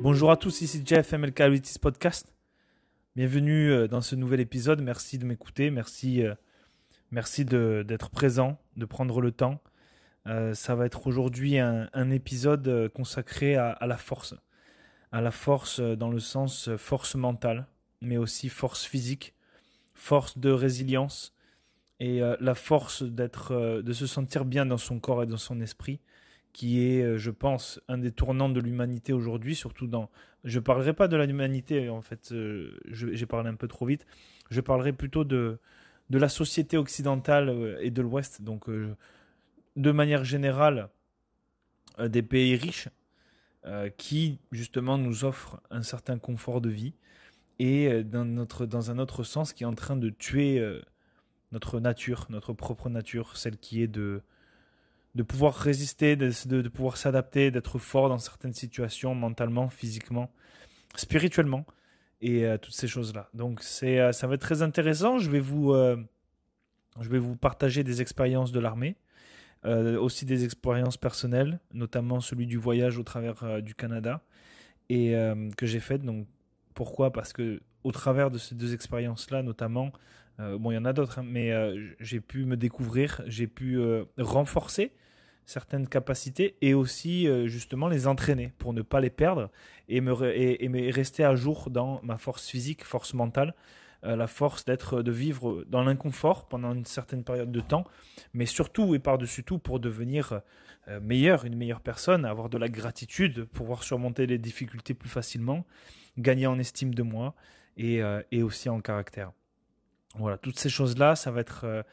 Bonjour à tous, ici Jeff ML Capabilities Podcast. Bienvenue euh, dans ce nouvel épisode. Merci de m'écouter. Merci, euh, merci d'être présent, de prendre le temps. Euh, ça va être aujourd'hui un, épisode consacré à, la force. À la force dans le sens force mentale, mais aussi force physique, force de résilience et la force d'être, de se sentir bien dans son corps et dans son esprit qui est, euh, je pense, un des tournants de l'humanité aujourd'hui, surtout dans... Je ne parlerai pas de l'humanité, en fait, euh, j'ai parlé un peu trop vite, je parlerai plutôt de, de la société occidentale euh, et de l'Ouest, donc de manière générale, des pays riches, qui justement nous offrent un certain confort de vie, et dans, notre, dans un autre sens qui est en train de tuer notre nature, notre propre nature, celle qui est de de pouvoir résister, de, pouvoir s'adapter, d'être fort dans certaines situations, mentalement, physiquement, spirituellement, et euh, toutes ces choses-là. Donc euh, ça va être très intéressant. Je vais vous, euh, je vais vous partager des expériences de l'armée, aussi des expériences personnelles, notamment celui du voyage au travers du Canada, et que j'ai fait. Donc pourquoi? Parce que au travers de ces deux expériences-là, notamment, bon, il y en a d'autres, hein, mais j'ai pu me découvrir, j'ai pu renforcer certaines capacités et aussi euh, justement les entraîner pour ne pas les perdre et me, rester à jour dans ma force physique, force mentale, euh, la force d'être de vivre dans l'inconfort pendant une certaine période de temps, mais surtout et par-dessus tout pour devenir euh, meilleur, une meilleure personne, avoir de la gratitude, pouvoir surmonter les difficultés plus facilement, gagner en estime de moi et, et aussi en caractère. Voilà, toutes ces choses-là, ça va être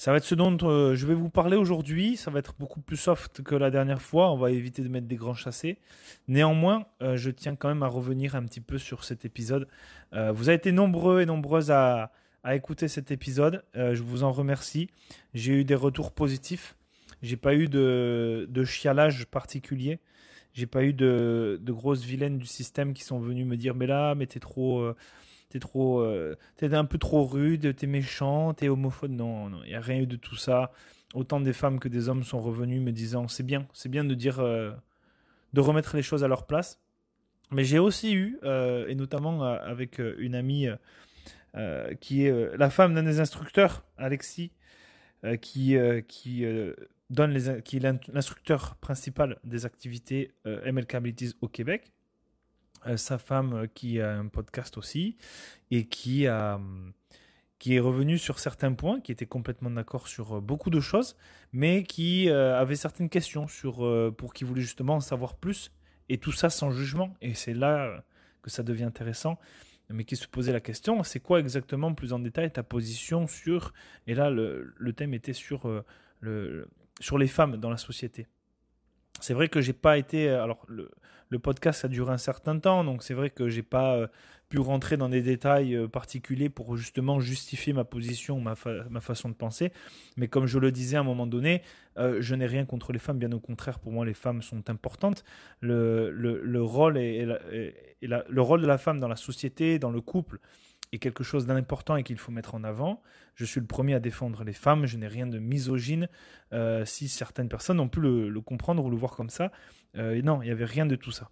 ça va être ce dont euh, je vais vous parler aujourd'hui. Ça va être beaucoup plus soft que la dernière fois. On va éviter de mettre des grands chassés. Néanmoins, euh, je tiens quand même à revenir un petit peu sur cet épisode. Euh, vous avez été nombreux et nombreuses à, écouter cet épisode. je vous en remercie. J'ai eu des retours positifs. J'ai pas eu de, chialage particulier. J'ai pas eu de, de, grosses vilaines du système qui sont venues me dire mais là, mais t'es trop t'es trop, euh, t'es un peu trop rude, t'es méchant, t'es homophobe. Non, non, il n'y a rien eu de tout ça. Autant des femmes que des hommes sont revenus me disant c'est bien, c'est bien de dire, euh, de remettre les choses à leur place. Mais j'ai aussi eu, euh, et notamment avec une amie qui est la femme d'un des instructeurs, Alexis, qui, qui donne les, qui est l'instructeur principal des activités MLK Abilities au Québec. Euh, sa femme euh, qui a un podcast aussi et qui a qui est revenu sur certains points, qui était complètement d'accord sur euh, beaucoup de choses, mais qui avait certaines questions sur pour qui voulait justement en savoir plus et tout ça sans jugement et c'est là que ça devient intéressant mais qui se posait la question, c'est quoi exactement plus en détail ta position sur, et là le, le thème était sur, le, sur les femmes dans la société. C'est vrai que j'ai pas été, alors le, le podcast a duré un certain temps, donc c'est vrai que j'ai pas euh, pu rentrer dans des détails euh, particuliers pour justement justifier ma position, ma, ma façon de penser. Mais comme je le disais à un moment donné, euh, je n'ai rien contre les femmes, bien au contraire, pour moi les femmes sont importantes. Le, le, rôle, et, le rôle de la femme dans la société, dans le couple, est quelque chose d'important et qu'il faut mettre en avant. Je suis le premier à défendre les femmes, je n'ai rien de misogyne si certaines personnes ont pu le, comprendre ou le voir comme ça. Euh, non, il n'y avait rien de tout ça.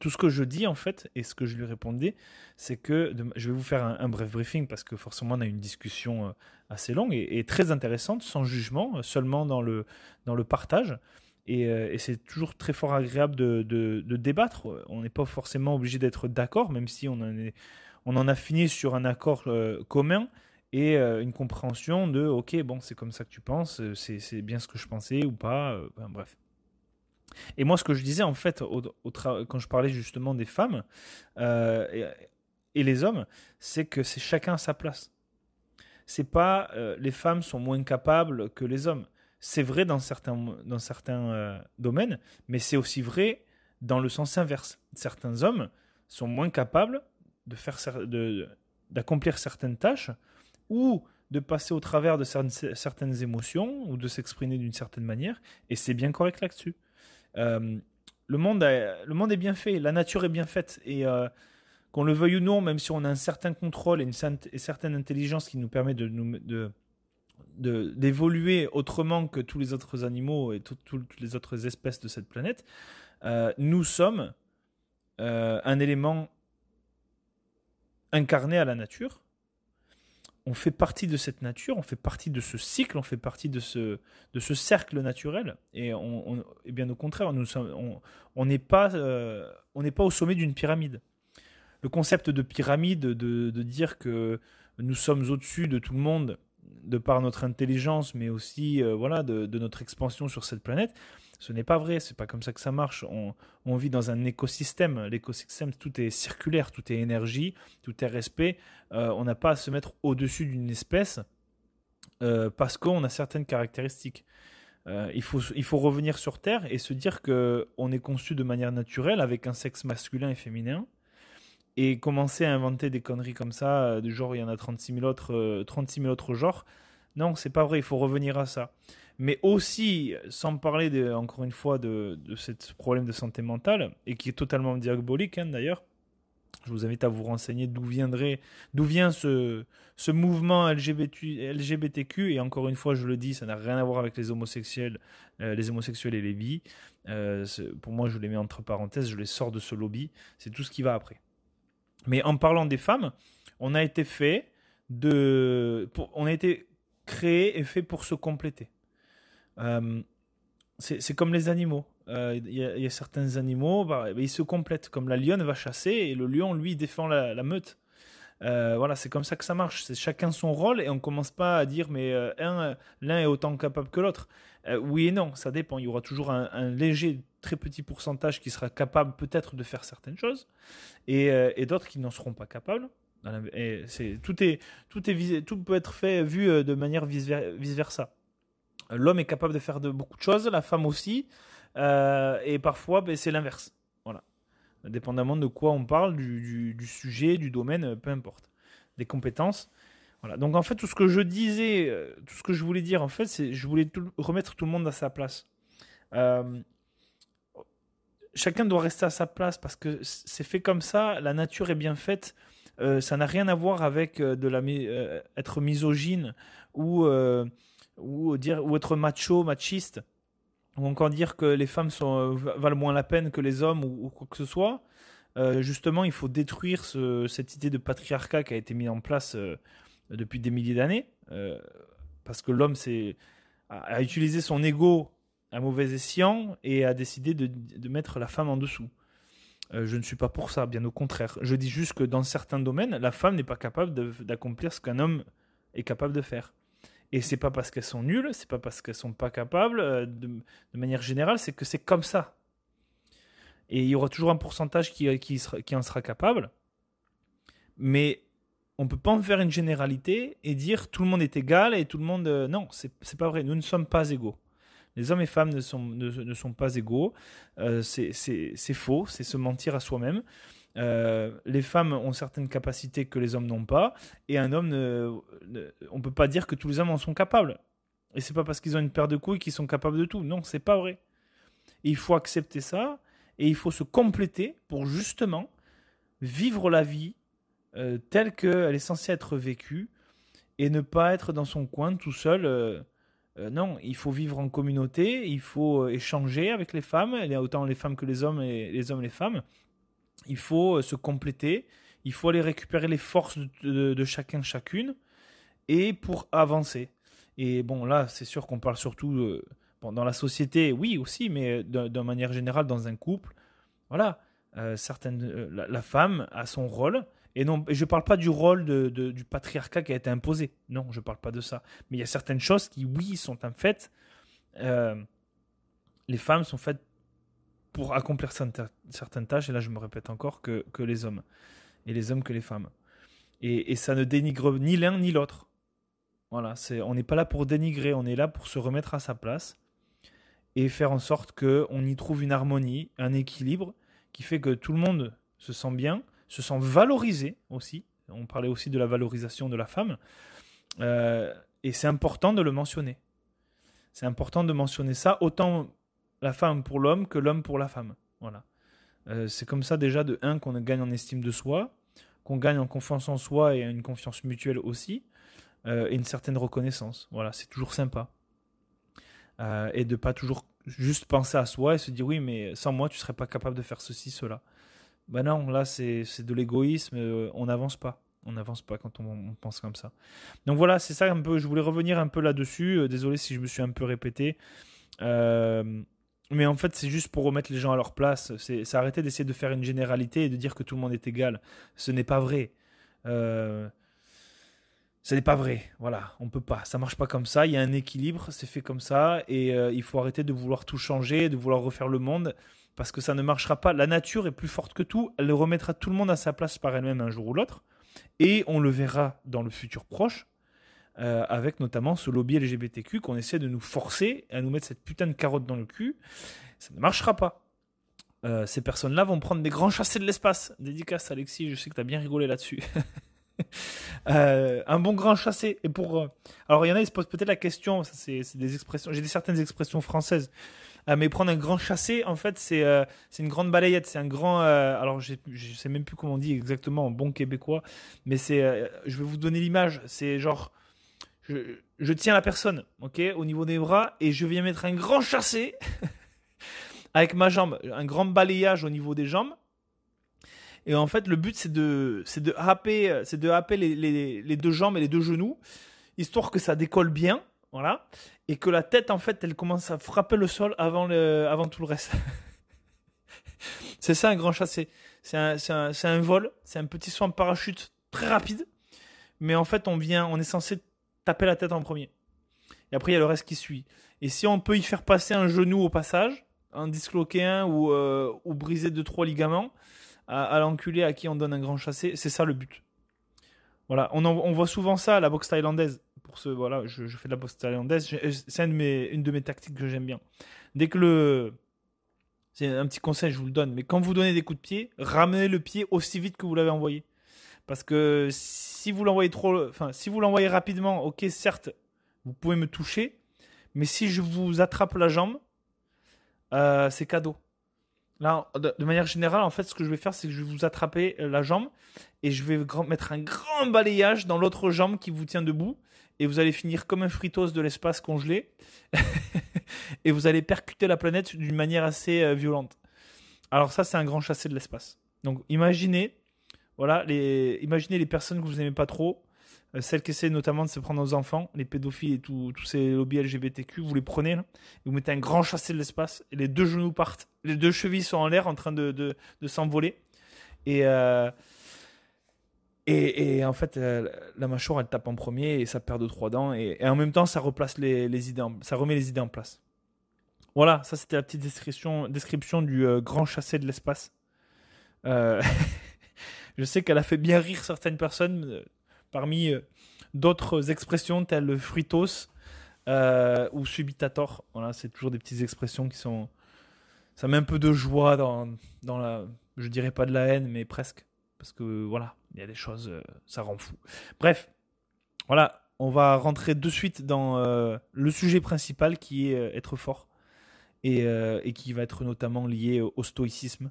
Tout ce que je dis en fait, et ce que je lui répondais, c'est que je vais vous faire un, bref briefing parce que forcément on a une discussion euh, assez longue et, très intéressante, sans jugement, euh, seulement dans le, dans le partage. Et, c'est toujours très fort agréable de, de, débattre. On n'est pas forcément obligé d'être d'accord, même si on en, est, on en a fini sur un accord commun et une compréhension de ok, bon, c'est comme ça que tu penses, c'est bien ce que je pensais ou pas. bref. Et moi, ce que je disais, en fait, quand je parlais justement des femmes euh, et, les hommes, c'est que c'est chacun à sa place. C'est pas euh, les femmes sont moins capables que les hommes. C'est vrai dans certains, dans certains euh, domaines, mais c'est aussi vrai dans le sens inverse. Certains hommes sont moins capables de faire d'accomplir certaines tâches ou de passer au travers de certaines émotions ou de s'exprimer d'une certaine manière, et c'est bien correct là-dessus. Euh, le, monde le monde est bien fait, la nature est bien faite. Et euh, qu'on le veuille ou non, même si on a un certain contrôle et une certaine intelligence qui nous permet de de, d'évoluer autrement que tous les autres animaux et toutes les autres espèces de cette planète, nous sommes un élément incarné à la nature. On fait partie de cette nature, on fait partie de ce cycle, on fait partie de ce, de ce cercle naturel. Et, on, bien au contraire, nous on n'est pas, n'est pas au sommet d'une pyramide. Le concept de pyramide, de, de dire que nous sommes au-dessus de tout le monde de par notre intelligence, mais aussi euh, voilà de, notre expansion sur cette planète. Ce n'est pas vrai, c'est pas comme ça que ça marche. On, vit dans un écosystème. L'écosystème, tout est circulaire, tout est énergie, tout est respect. Euh, on n'a pas à se mettre au-dessus d'une espèce euh, parce qu'on a certaines caractéristiques. il, faut, il faut revenir sur Terre et se dire que on est conçu de manière naturelle avec un sexe masculin et féminin et commencer à inventer des conneries comme ça, euh, du genre il y en a 36 000 autres, 36 euh, 000 autres genres. Non, c'est pas vrai, il faut revenir à ça. Mais aussi, sans parler de, encore une fois de, de ce problème de santé mentale, et qui est totalement diabolique hein, d'ailleurs, je vous invite à vous renseigner d'où viendrait, d'où vient ce, ce mouvement LGBT, LGBTQ. Et encore une fois, je le dis, ça n'a rien à voir avec les homosexuels, euh, les homosexuels et les bi. pour moi, je les mets entre parenthèses, je les sors de ce lobby. C'est tout ce qui va après. Mais en parlant des femmes, on a été fait de, on a été créé et fait pour se compléter. Euh, c'est comme les animaux. Euh, il y, a certains animaux, bah, ils se complètent. Comme la lionne va chasser et le lion, lui, défend la, meute. Euh, voilà, c'est comme ça que ça marche. C'est chacun son rôle et on commence pas à dire mais l'un est autant capable que l'autre. oui et non, ça dépend. Il y aura toujours un léger très petit pourcentage qui sera capable peut-être de faire certaines choses et, d'autres qui n'en seront pas capables. Tout, est, tout, tout peut être fait vu de manière vice-versa. L'homme est capable de faire beaucoup de choses, la femme aussi, euh, et parfois ben, c'est l'inverse. Voilà. Dépendamment de quoi on parle, du, sujet, du domaine, peu importe. Des compétences. Voilà. Donc en fait, tout ce que je disais, tout ce que je voulais dire, en fait, c'est je voulais remettre tout le monde à sa place. Euh, chacun doit rester à sa place parce que c'est fait comme ça, la nature est bien faite. Euh, ça n'a rien à voir avec euh, de la, euh, être misogyne ou, ou, dire, ou être macho, machiste, ou encore dire que les femmes sont, valent moins la peine que les hommes ou, quoi que ce soit. justement, il faut détruire cette idée de patriarcat qui a été mise en place depuis des milliers d'années, parce que l'homme a, utilisé son ego un mauvais escient et a décidé de, mettre la femme en dessous. Euh, je ne suis pas pour ça, bien au contraire. Je dis juste que dans certains domaines, la femme n'est pas capable d'accomplir ce qu'un homme est capable de faire. Et c'est pas parce qu'elles sont nulles, c'est pas parce qu'elles sont pas capables, euh, de, manière générale, c'est que c'est comme ça. Et il y aura toujours un pourcentage qui, qui, en sera capable. Mais on peut pas en faire une généralité et dire tout le monde est égal et tout le monde. Euh, non, c'est pas vrai. Nous ne sommes pas égaux. Les hommes et femmes ne sont, ne, sont pas égaux. Euh, c'est faux, c'est se mentir à soi-même. Euh, les femmes ont certaines capacités que les hommes n'ont pas, et un homme, ne, on peut pas dire que tous les hommes en sont capables. Et c'est pas parce qu'ils ont une paire de couilles qu'ils sont capables de tout. Non, c'est pas vrai. il faut accepter ça, et il faut se compléter pour justement vivre la vie euh, telle qu'elle est censée être vécue, et ne pas être dans son coin tout seul euh, non, il faut vivre en communauté, il faut échanger avec les femmes, autant les femmes que les hommes et les hommes et les femmes. Il faut euh, se compléter, il faut aller récupérer les forces de, chacun, chacune, et pour avancer. Et bon, là, c'est sûr qu'on parle surtout dans la société, oui aussi, mais d'une manière générale dans un couple. Voilà, certaines, la, femme a son rôle, et non, je ne parle pas du rôle du patriarcat qui a été imposé. Non, je ne parle pas de ça. Mais il y a certaines choses qui, oui, sont un fait. Euh, les femmes sont faites pour accomplir certaines tâches, et là je me répète encore, que, que les hommes. Et les hommes que les femmes. Et, et ça ne dénigre ni l'un ni l'autre. Voilà, c'est, on n'est pas là pour dénigrer, on est là pour se remettre à sa place et faire en sorte qu'on y trouve une harmonie, un équilibre qui fait que tout le monde se sent bien se sent valorisé aussi. On parlait aussi de la valorisation de la femme. Euh, et c'est important de le mentionner. C'est important de mentionner ça, autant la femme pour l'homme que l'homme pour la femme. Voilà. Euh, c'est comme ça déjà de un qu'on gagne en estime de soi, qu'on gagne en confiance en soi et une confiance mutuelle aussi, euh, et une certaine reconnaissance. Voilà, c'est toujours sympa. et de pas toujours juste penser à soi et se dire oui, mais sans moi, tu serais pas capable de faire ceci, cela. Ben non, là, c'est de l'égoïsme, euh, on n'avance pas. On n'avance pas quand on, pense comme ça. Donc voilà, c'est ça un peu. Je voulais revenir un peu là-dessus. Euh, désolé si je me suis un peu répété. Euh, mais en fait, c'est juste pour remettre les gens à leur place. C'est arrêter d'essayer de faire une généralité et de dire que tout le monde est égal. Ce n'est pas vrai. Euh, ce n'est pas vrai. Voilà, on peut pas. Ça marche pas comme ça. Il y a un équilibre, c'est fait comme ça, et il faut arrêter de vouloir tout changer, de vouloir refaire le monde, parce que ça ne marchera pas. La nature est plus forte que tout. Elle remettra tout le monde à sa place par elle-même un jour ou l'autre. Et on le verra dans le futur proche, euh, avec notamment ce lobby LGBTQ qu'on essaie de nous forcer à nous mettre cette putain de carotte dans le cul. Ça ne marchera pas. Euh, ces personnes-là vont prendre des grands chassés de l'espace. Dédicace Alexis, je sais que tu as bien rigolé là-dessus. Euh, un bon grand chassé. Et pour, alors il y en a, ils se posent peut-être la question, c'est des expressions, j'ai des certaines expressions françaises. Mais prendre un grand chassé, en fait, c'est une grande balayette. C'est un grand. Alors, je sais même plus comment on dit exactement en bon québécois, mais c'est. je vais vous donner l'image. C'est genre. Je, tiens la personne, ok, au niveau des bras, et je viens mettre un grand chassé avec ma jambe, un grand balayage au niveau des jambes. Et en fait, le but, c'est de, c'est de happer, c'est de happer les, deux jambes et les deux genoux, histoire que ça décolle bien, voilà et que la tête, en fait, elle commence à frapper le sol avant, le, avant tout le reste. c'est ça un grand chassé. C'est un, un, un, vol, c'est un petit saut en parachute très rapide, mais en fait, on vient, on est censé taper la tête en premier. Et après, il y a le reste qui suit. Et si on peut y faire passer un genou au passage, un disloquer un ou, euh, ou briser deux, trois ligaments, à, à l'enculé à qui on donne un grand chassé, c'est ça le but. Voilà, on, on voit souvent ça à la boxe thaïlandaise pour ce voilà, je, fais de la boxe thaïlandaise. C'est une, une de mes tactiques que j'aime bien. Dès que le c'est un petit conseil, je vous le donne. Mais quand vous donnez des coups de pied, ramenez le pied aussi vite que vous l'avez envoyé. Parce que si vous l'envoyez trop, enfin, si vous l'envoyez rapidement, ok, certes, vous pouvez me toucher. Mais si je vous attrape la jambe, euh, c'est cadeau. Là, de, manière générale, en fait, ce que je vais faire, c'est que je vais vous attraper la jambe et je vais mettre un grand balayage dans l'autre jambe qui vous tient debout et vous allez finir comme un fritos de l'espace congelé et vous allez percuter la planète d'une manière assez euh, violente. Alors ça, c'est un grand chassé de l'espace. Donc imaginez, voilà, imaginez les personnes que vous n'aimez pas trop, euh, celles qui essaient notamment de se prendre aux enfants, les pédophiles et tous ces lobbies LGBTQ, vous les prenez, vous mettez un grand chassé de l'espace, et les deux genoux partent, les deux chevilles sont en l'air en train de, s'envoler. Et, euh, et, en fait, euh, la mâchoire, elle tape en premier et ça perd deux, trois dents. Et, en même temps, ça, replace les, idées ça remet les idées en place. Voilà, ça c'était la petite description, du grand chassé de l'espace. je sais qu'elle a fait bien rire certaines personnes parmi d'autres expressions telles fruitos ou subitator. Voilà, c'est toujours des petites expressions qui sont. Ça met un peu de joie dans, la. Je dirais pas de la haine, mais presque. Parce que voilà, il y a des choses, euh, ça rend fou. Bref, voilà, on va rentrer de suite dans euh, le sujet principal qui est euh, être fort et, qui va être notamment lié au, stoïcisme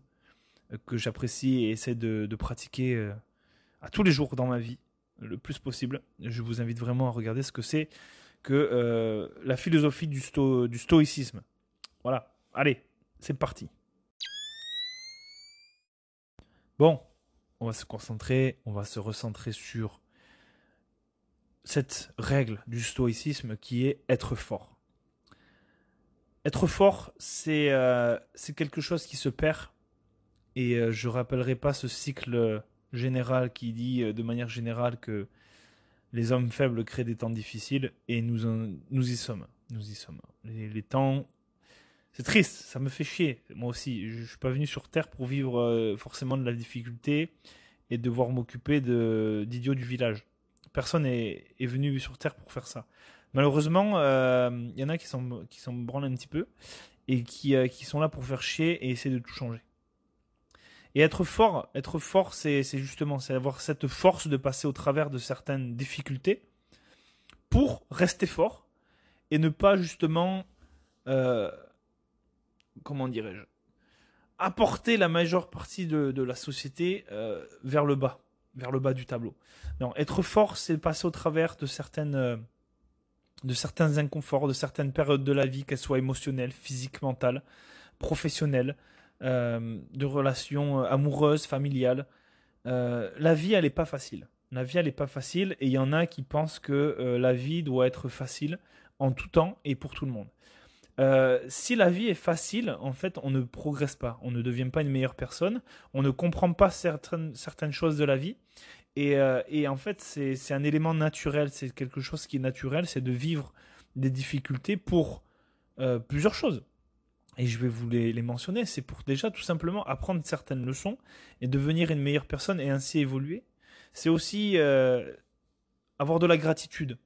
que j'apprécie et essaie de, pratiquer à tous les jours dans ma vie le plus possible. Je vous invite vraiment à regarder ce que c'est que la philosophie du, du stoïcisme. Voilà, allez, c'est parti. Bon, on va se concentrer, on va se recentrer sur cette règle du stoïcisme qui est être fort. Être fort, c'est euh, quelque chose qui se perd. Et euh, je rappellerai pas ce cycle général qui dit euh, de manière générale que les hommes faibles créent des temps difficiles et nous, nous y sommes. Nous y sommes. les temps c'est triste, ça me fait chier. Moi aussi, je, ne suis pas venu sur Terre pour vivre euh, forcément de la difficulté et devoir m'occuper d'idiots du village. Personne est, venu sur Terre pour faire ça. Malheureusement, il euh, y en a qui s'en branlent un petit peu et qui, euh, qui sont là pour faire chier et essayer de tout changer. Et être fort, être fort, c'est justement, avoir cette force de passer au travers de certaines difficultés pour rester fort et ne pas justement comment dirais-je, apporter la majeure partie de, la société euh, vers le bas, vers le bas du tableau. Non, être fort, c'est passer au travers de certaines, euh, de certains inconforts, de certaines périodes de la vie, qu'elles soient émotionnelles, physiques, mentales, professionnelles, euh, de relations euh, amoureuses, familiales. Euh, la vie, elle n'est pas facile. La vie, elle n'est pas facile et il y en a qui pensent que la vie doit être facile en tout temps et pour tout le monde. si la vie est facile, en fait, on ne progresse pas, on ne devient pas une meilleure personne, on ne comprend pas certaines, certaines choses de la vie. Et, et en fait, c'est un élément naturel, c'est quelque chose qui est naturel, c'est de vivre des difficultés pour plusieurs choses et je vais vous les, mentionner, c'est pour déjà tout simplement apprendre certaines leçons et devenir une meilleure personne et ainsi évoluer. C'est aussi euh, avoir de la gratitude.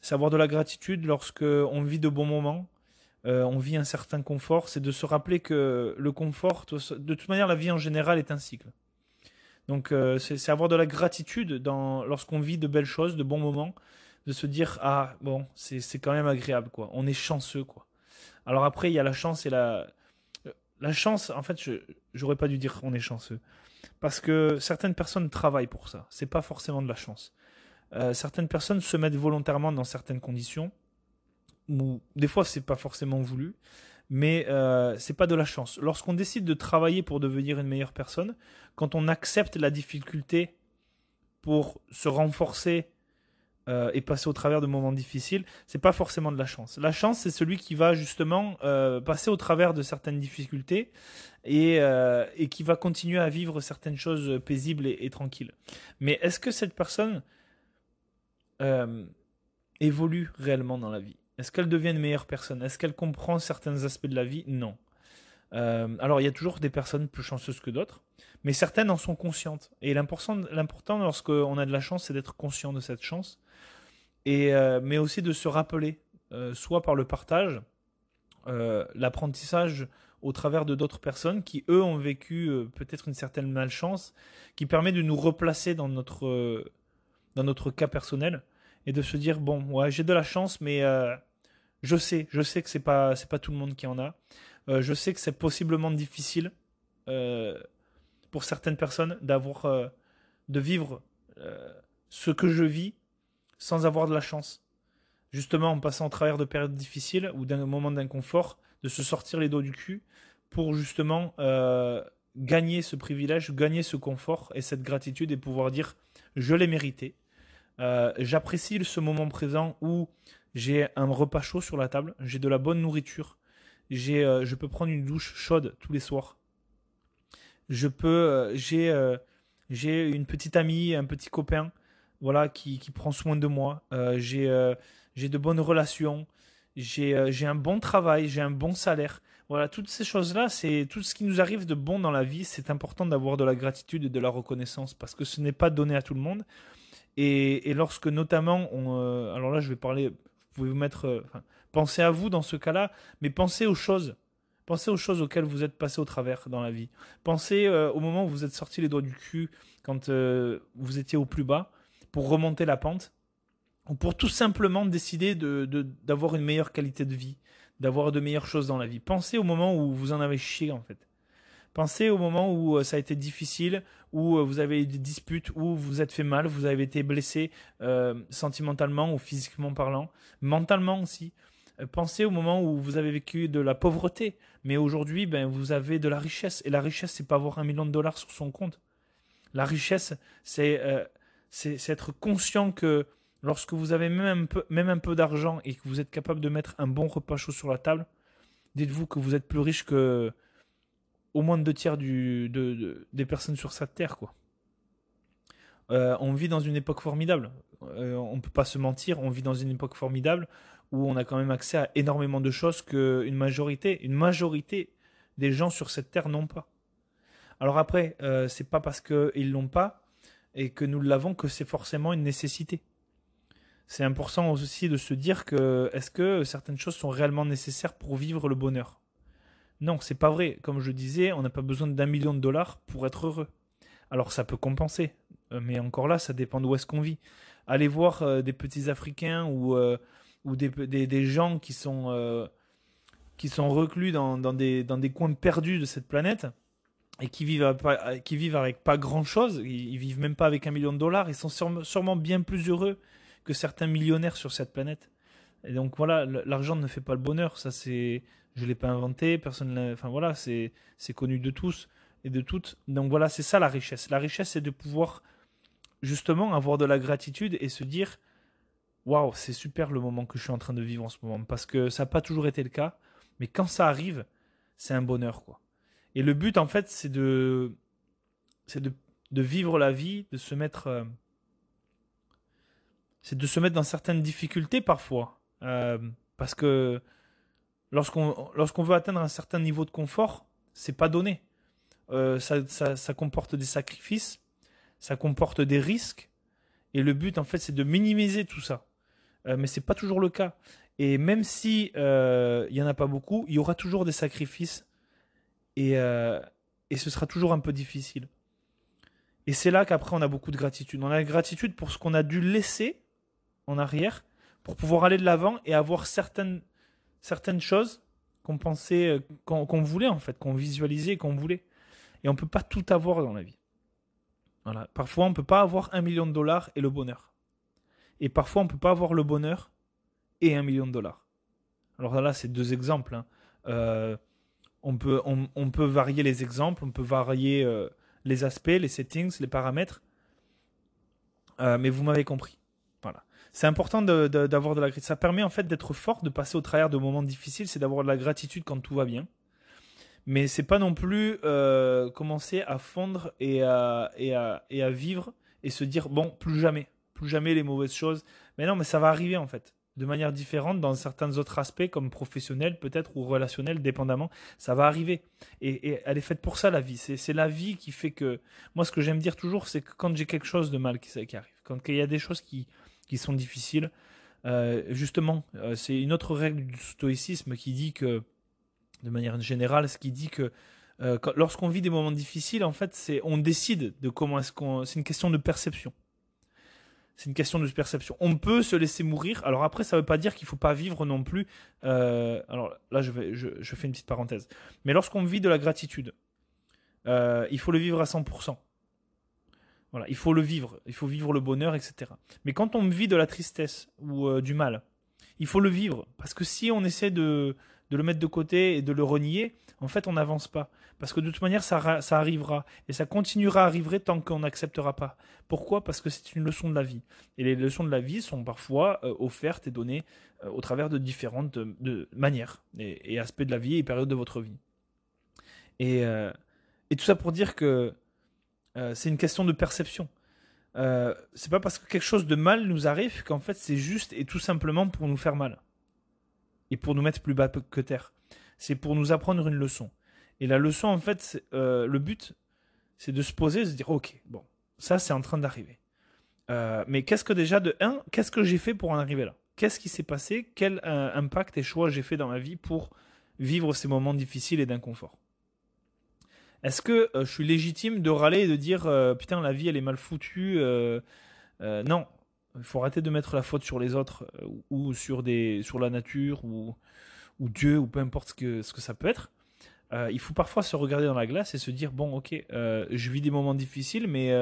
C'est avoir de la gratitude lorsque on vit de bons moments, euh, on vit un certain confort, c'est de se rappeler que le confort, de toute manière, la vie en général est un cycle. Donc euh, c'est avoir de la gratitude lorsqu'on vit de belles choses, de bons moments, de se dire ah bon c'est quand même agréable quoi, on est chanceux quoi. Alors après, il y a la chance et la. La chance, en fait, je j'aurais pas dû dire qu'on est chanceux. Parce que certaines personnes travaillent pour ça. C'est pas forcément de la chance. Euh, certaines personnes se mettent volontairement dans certaines conditions. Ou des fois, c'est pas forcément voulu. Mais euh, c'est pas de la chance. Lorsqu'on décide de travailler pour devenir une meilleure personne, quand on accepte la difficulté pour se renforcer euh, et passer au travers de moments difficiles, c'est pas forcément de la chance. La chance, c'est celui qui va justement euh, passer au travers de certaines difficultés et, euh, et, qui va continuer à vivre certaines choses paisibles et, tranquilles. Mais est-ce que cette personne évolue réellement dans la vie? Est-ce qu'elle devient une meilleure personne? Est-ce qu'elle comprend certains aspects de la vie? Non. alors il y a toujours des personnes plus chanceuses que d'autres, mais certaines en sont conscientes. Et l'important lorsqu'on a de la chance, c'est d'être conscient de cette chance euh, mais aussi de se rappeler, euh, soit par le partage, euh, l'apprentissage au travers de d'autres personnes qui, eux, ont vécu peut-être une certaine malchance, qui permet de nous replacer dans notre, dans notre cas personnel et de se dire, bon, j'ai de la chance, mais je sais, je sais que c'est pas, pas tout le monde qui en a. je sais que c'est possiblement difficile pour certaines personnes d'avoir, de vivre ce que je vis sans avoir de la chance. Justement, en passant au travers de périodes difficiles ou d'un moment d'inconfort, de se sortir les dos du cul pour justement euh, gagner ce privilège, gagner ce confort et cette gratitude et pouvoir dire je l'ai mérité. Euh, j'apprécie ce moment présent où j'ai un repas chaud sur la table, j'ai de la bonne nourriture, j'ai, euh, je peux prendre une douche chaude tous les soirs. Je peux, j'ai, j'ai une petite amie, un petit copain voilà, qui, qui prend soin de moi. Euh, j'ai euh, j'ai de bonnes relations. J'ai euh, j'ai un bon travail. J'ai un bon salaire. Voilà, toutes ces choses-là, c'est tout ce qui nous arrive de bon dans la vie. C'est important d'avoir de la gratitude et de la reconnaissance parce que ce n'est pas donné à tout le monde. Et, et lorsque notamment, alors là, je vais parler. Vous pouvez vous mettre. pensez à vous dans ce cas-là, mais pensez aux choses. Pensez aux choses auxquelles vous êtes passé au travers dans la vie. Pensez au moment où vous êtes sorti les doigts du cul quand vous étiez au plus bas pour remonter la pente, ou pour tout simplement décider d'avoir de, une meilleure qualité de vie, d'avoir de meilleures choses dans la vie. Pensez au moment où vous en avez chié en fait. Pensez au moment où euh, ça a été difficile, où euh, vous avez eu des disputes, où vous êtes fait mal, vous avez été blessé euh, sentimentalement ou physiquement parlant, mentalement aussi. Pensez au moment où vous avez vécu de la pauvreté, mais aujourd'hui, ben, vous avez de la richesse. Et la richesse, c'est pas avoir un million de dollars sur son compte. La richesse, c'est c'est être conscient que lorsque vous avez même un peu, d'argent et que vous êtes capable de mettre un bon repas chaud sur la table, dites-vous que vous êtes plus riche que au moins deux tiers des personnes sur cette terre. Quoi. Euh, on vit dans une époque formidable. Euh, on ne peut pas se mentir, on vit dans une époque formidable où on a quand même accès à énormément de choses qu'une majorité, une majorité des gens sur cette terre n'ont pas. Alors après, euh, c'est pas parce qu'ils l'ont pas et que nous l'avons que c'est forcément une nécessité. C'est important aussi de se dire que est-ce que certaines choses sont réellement nécessaires pour vivre le bonheur? Non, c'est pas vrai. Comme je disais, on n'a pas besoin d'un million de dollars pour être heureux. Alors ça peut compenser, euh, mais encore là, ça dépend d'où est-ce qu'on vit. Allez voir euh, des petits Africains ou, euh, ou des, des, gens qui sont, qui sont reclus dans, dans, des, dans des coins perdus de cette planète et qui vivent, avec pas grand chose, ils, vivent même pas avec un million de dollars, ils sont sûrement, bien plus heureux que certains millionnaires sur cette planète. Et donc voilà, l'argent ne fait pas le bonheur. Ça, c'est, je l'ai pas inventé, personne, enfin voilà, c'est connu de tous et de toutes. Donc voilà, c'est ça la richesse. La richesse, c'est de pouvoir justement avoir de la gratitude et se dire, waouh, c'est super le moment que je suis en train de vivre en ce moment, parce que ça n'a pas toujours été le cas, mais quand ça arrive, c'est un bonheur, quoi. Et le but, en fait, c'est de, c'est de, vivre la vie, de se mettre, euh, c'est de se mettre dans certaines difficultés parfois, euh, parce que lorsqu'on lorsqu'on veut atteindre un certain niveau de confort, c'est pas donné. Euh, ça, ça, ça, comporte des sacrifices, ça comporte des risques, et le but en fait c'est de minimiser tout ça. Euh, mais c'est pas toujours le cas. Et même si il y en a pas beaucoup, il y aura toujours des sacrifices, et, et ce sera toujours un peu difficile. Et c'est là qu'après on a beaucoup de gratitude. On a gratitude pour ce qu'on a dû laisser en arrière pour pouvoir aller de l'avant et avoir certaines, certaines choses qu'on pensait, euh, qu'on voulait en fait, qu'on visualisait, qu'on voulait. Et on ne peut pas tout avoir dans la vie. Voilà. Parfois, on ne peut pas avoir un million de dollars et le bonheur. Et parfois, on ne peut pas avoir le bonheur et un million de dollars. Alors là, c'est deux exemples. Hein. Euh, on, peut, on, peut varier les exemples, on peut varier euh, les aspects, les settings, les paramètres. mais vous m'avez compris. Voilà c'est important d'avoir de, de, la gratitude. Ça permet en fait d'être fort, de passer au travers de moments difficiles, c'est d'avoir de la gratitude quand tout va bien. Mais c'est pas non plus euh, commencer à fondre et à, et, à, et à vivre et se dire bon, plus jamais, plus jamais les mauvaises choses. Mais non, mais ça va arriver en fait de manière différente dans certains autres aspects, comme professionnel peut-être ou relationnel, dépendamment. Ça va arriver. Et, elle est faite pour ça, la vie. C'est la vie qui fait que. Moi, ce que j'aime dire toujours, c'est que quand j'ai quelque chose de mal qui, arrive, quand il y a des choses qui, qui sont difficiles. Euh, justement, euh, c'est une autre règle du stoïcisme qui dit que, de manière générale, ce qui dit que euh, lorsqu'on vit des moments difficiles, en fait, c'est on décide de comment est-ce qu'on. C'est une question de perception. C'est une question de perception. On peut se laisser mourir. Alors après, ça ne veut pas dire qu'il ne faut pas vivre non plus. alors là, je, fais une petite parenthèse. Mais lorsqu'on vit de la gratitude, il faut le vivre à 100%. Voilà, il faut le vivre, il faut vivre le bonheur, etc. Mais quand on vit de la tristesse ou euh, du mal, il faut le vivre. Parce que si on essaie de, de le mettre de côté et de le renier, en fait, on n'avance pas. Parce que de toute manière, ça, arrivera. Et ça continuera à arriver tant qu'on n'acceptera pas. Pourquoi? Parce que c'est une leçon de la vie. Et les leçons de la vie sont parfois euh, offertes et données euh, au travers de différentes de manières et, aspects de la vie et périodes de votre vie. Et, et tout ça pour dire que euh, c'est une question de perception. Euh, c'est pas parce que quelque chose de mal nous arrive qu'en fait c'est juste et tout simplement pour nous faire mal et pour nous mettre plus bas que terre. C'est pour nous apprendre une leçon. Et la leçon, en fait, euh, le but, c'est de se poser, de se dire, ok, bon, ça c'est en train d'arriver. mais qu'est-ce que déjà de un, qu'est-ce que j'ai fait pour en arriver là? Qu'est-ce qui s'est passé? Quel impact et choix j'ai fait dans ma vie pour vivre ces moments difficiles et d'inconfort? Est-ce que euh, je suis légitime de râler et de dire euh, putain la vie elle est mal foutue euh, Non, il faut arrêter de mettre la faute sur les autres ou sur des sur la nature ou ou Dieu ou peu importe ce que ce que ça peut être. il faut parfois se regarder dans la glace et se dire bon ok je vis des moments difficiles mais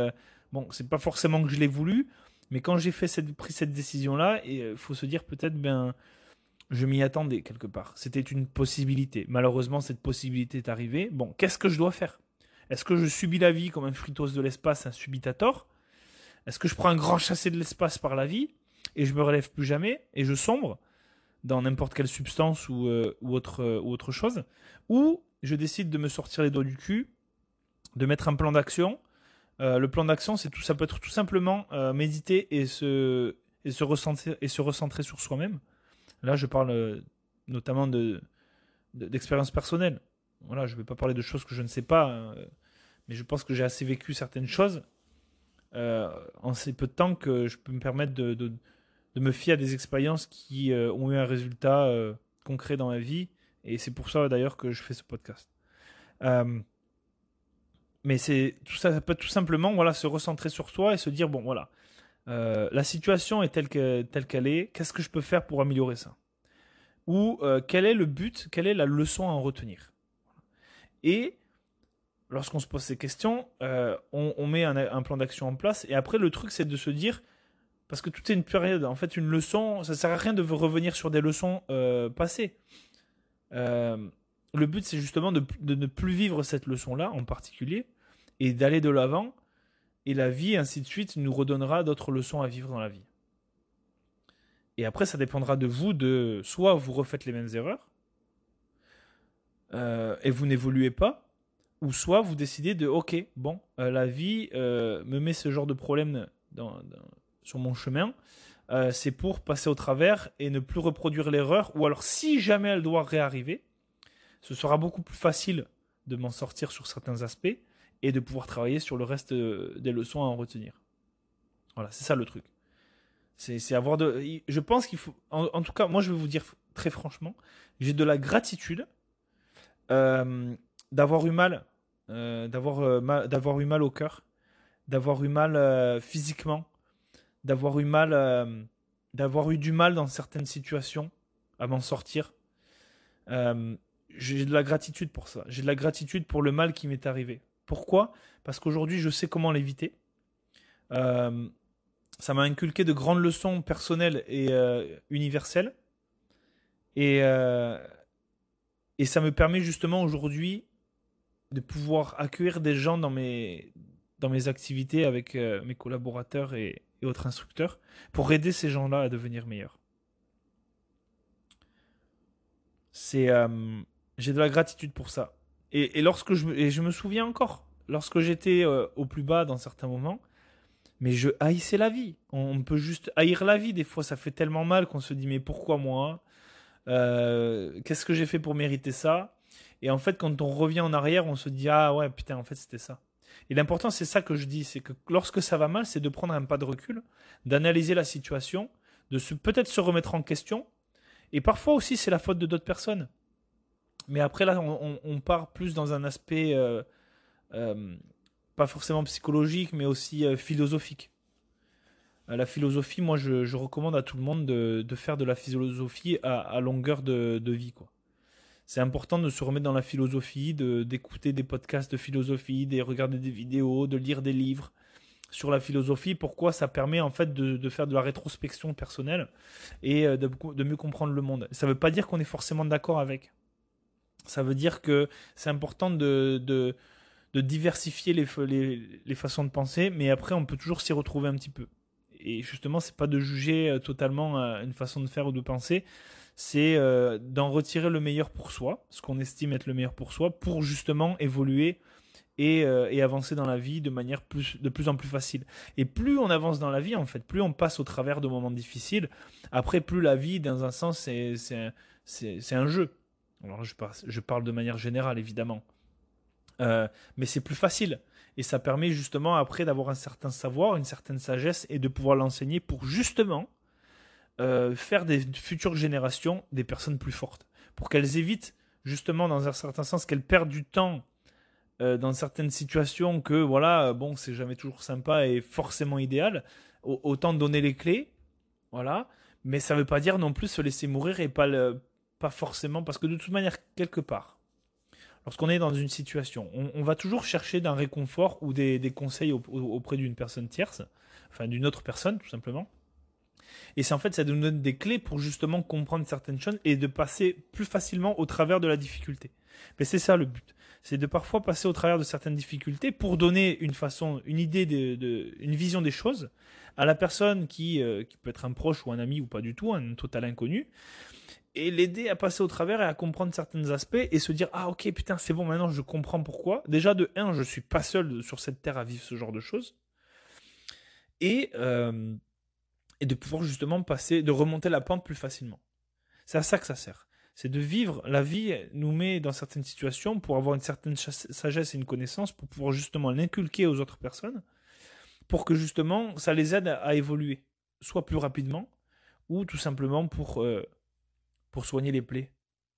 bon c'est pas forcément que je l'ai voulu mais quand j'ai fait cette pris cette décision là il faut se dire peut-être ben je m'y attendais quelque part. C'était une possibilité. Malheureusement, cette possibilité est arrivée. Bon, qu'est-ce que je dois faire? Est-ce que je subis la vie comme un fritos de l'espace, un subitator? Est-ce que je prends un grand chassé de l'espace par la vie et je me relève plus jamais et je sombre dans n'importe quelle substance ou, euh, euh, autre chose? Ou je décide de me sortir les doigts du cul, de mettre un plan d'action. Euh, le plan d'action, c'est tout, ça peut être tout simplement méditer et se, et recentrer, et se recentrer sur soi-même. Là, je parle notamment de, d'expérience personnelle. Voilà, je ne vais pas parler de choses que je ne sais pas, hein, mais je pense que j'ai assez vécu certaines choses euh, en si peu de temps que je peux me permettre de, me fier à des expériences qui euh, ont eu un résultat concret dans ma vie. Et c'est pour ça d'ailleurs que je fais ce podcast. mais c'est tout ça, peut tout simplement voilà, se recentrer sur soi et se dire bon voilà, euh, la situation est telle qu'elle est, qu'est-ce que je peux faire pour améliorer ça? Ou euh, quel est le but, quelle est la leçon à en retenir? Et lorsqu'on se pose ces questions, euh, on, met un, plan d'action en place, et après le truc c'est de se dire, parce que tout est une période. En fait, une leçon, ça sert à rien de revenir sur des leçons euh, passées. Euh, le but, c'est justement de, ne plus vivre cette leçon-là en particulier et d'aller de l'avant. Et la vie, ainsi de suite, nous redonnera d'autres leçons à vivre dans la vie. Et après, ça dépendra de vous de soit vous refaites les mêmes erreurs et vous n'évoluez pas, ou soit vous décidez de ok, bon, la vie me met ce genre de problème sur mon chemin, euh, c'est pour passer au travers et ne plus reproduire l'erreur. Ou alors, si jamais elle doit réarriver, ce sera beaucoup plus facile de m'en sortir sur certains aspects et de pouvoir travailler sur le reste euh, des leçons à en retenir. Voilà, c'est ça le truc. C'est avoir de. Je pense qu'il faut. En, tout cas, moi, je vais vous dire très franchement, j'ai de la gratitude euh, d'avoir eu mal, d'avoir d'avoir eu mal au cœur, d'avoir eu mal physiquement, d'avoir eu mal, euh, d'avoir eu du mal dans certaines situations à m'en sortir. Euh, j'ai de la gratitude pour ça. J'ai de la gratitude pour le mal qui m'est arrivé. Pourquoi? Parce qu'aujourd'hui, je sais comment l'éviter. Euh, ça m'a inculqué de grandes leçons personnelles et universelles. Et, et ça me permet justement aujourd'hui de pouvoir accueillir des gens dans mes, activités avec mes collaborateurs et, autres instructeurs pour aider ces gens-là à devenir meilleurs. C'est, euh, j'ai de la gratitude pour ça. Et, lorsque je, me souviens encore, lorsque j'étais euh, au plus bas dans certains moments, mais je haïssais la vie. On, peut juste haïr la vie. Des fois, ça fait tellement mal qu'on se dit mais pourquoi moi? Euh, Qu'est-ce que j'ai fait pour mériter ça? Et en fait, quand on revient en arrière, on se dit ah ouais putain en fait c'était ça. Et l'important, c'est ça que je dis, c'est que lorsque ça va mal, c'est de prendre un pas de recul, d'analyser la situation, de peut-être se remettre en question. Et parfois aussi, c'est la faute de d'autres personnes. Mais après, là, on, part plus dans un aspect, euh, euh, pas forcément psychologique, mais aussi euh, philosophique. la philosophie, moi, je, recommande à tout le monde de, faire de la philosophie à, longueur de, de vie, quoi c'est important de se remettre dans la philosophie, d'écouter des podcasts de philosophie, de regarder des vidéos, de lire des livres sur la philosophie. Pourquoi ça permet en fait de, faire de la rétrospection personnelle et euh, de, mieux comprendre le monde. Ça ne veut pas dire qu'on est forcément d'accord avec. Ça veut dire que c'est important de, diversifier les, les, façons de penser, mais après on peut toujours s'y retrouver un petit peu. Et justement, c'est pas de juger euh, totalement euh, une façon de faire ou de penser, c'est euh, d'en retirer le meilleur pour soi, ce qu'on estime être le meilleur pour soi, pour justement évoluer et, euh, avancer dans la vie de manière plus, de plus en plus facile. Et plus on avance dans la vie, en fait, plus on passe au travers de moments difficiles, après, plus la vie, dans un sens, c'est un jeu. Alors je, parle, je parle de manière générale, évidemment. Euh, mais c'est plus facile. Et ça permet justement après d'avoir un certain savoir, une certaine sagesse et de pouvoir l'enseigner pour justement euh, faire des futures générations des personnes plus fortes, pour qu'elles évitent justement dans un certain sens qu'elles perdent du temps euh, dans certaines situations que voilà bon c'est jamais toujours sympa et forcément idéal. Autant donner les clés, voilà, mais ça ne veut pas dire non plus se laisser mourir et pas pas forcément parce que de toute manière quelque part lorsqu'on est dans une situation, on, va toujours chercher d'un réconfort ou des, des conseils auprès d'une personne tierce, enfin d'une autre personne tout simplement. Et c'est en fait, ça nous donne des clés pour justement comprendre certaines choses et de passer plus facilement au travers de la difficulté. Mais c'est ça le but. C'est de parfois passer au travers de certaines difficultés pour donner une façon, une idée, de, une vision des choses à la personne qui, euh, qui peut être un proche ou un ami ou pas du tout, un total inconnu, et l'aider à passer au travers et à comprendre certains aspects et se dire ah ok putain c'est bon maintenant je comprends pourquoi. Déjà de un je suis pas seul sur cette terre à vivre ce genre de choses et euh, et de pouvoir justement passer, de remonter la pente plus facilement. C'est à ça que ça sert. C'est de vivre, la vie nous met dans certaines situations pour avoir une certaine sagesse et une connaissance, pour pouvoir justement l'inculquer aux autres personnes, pour que justement ça les aide à, évoluer, soit plus rapidement, ou tout simplement pour, euh, pour soigner les plaies,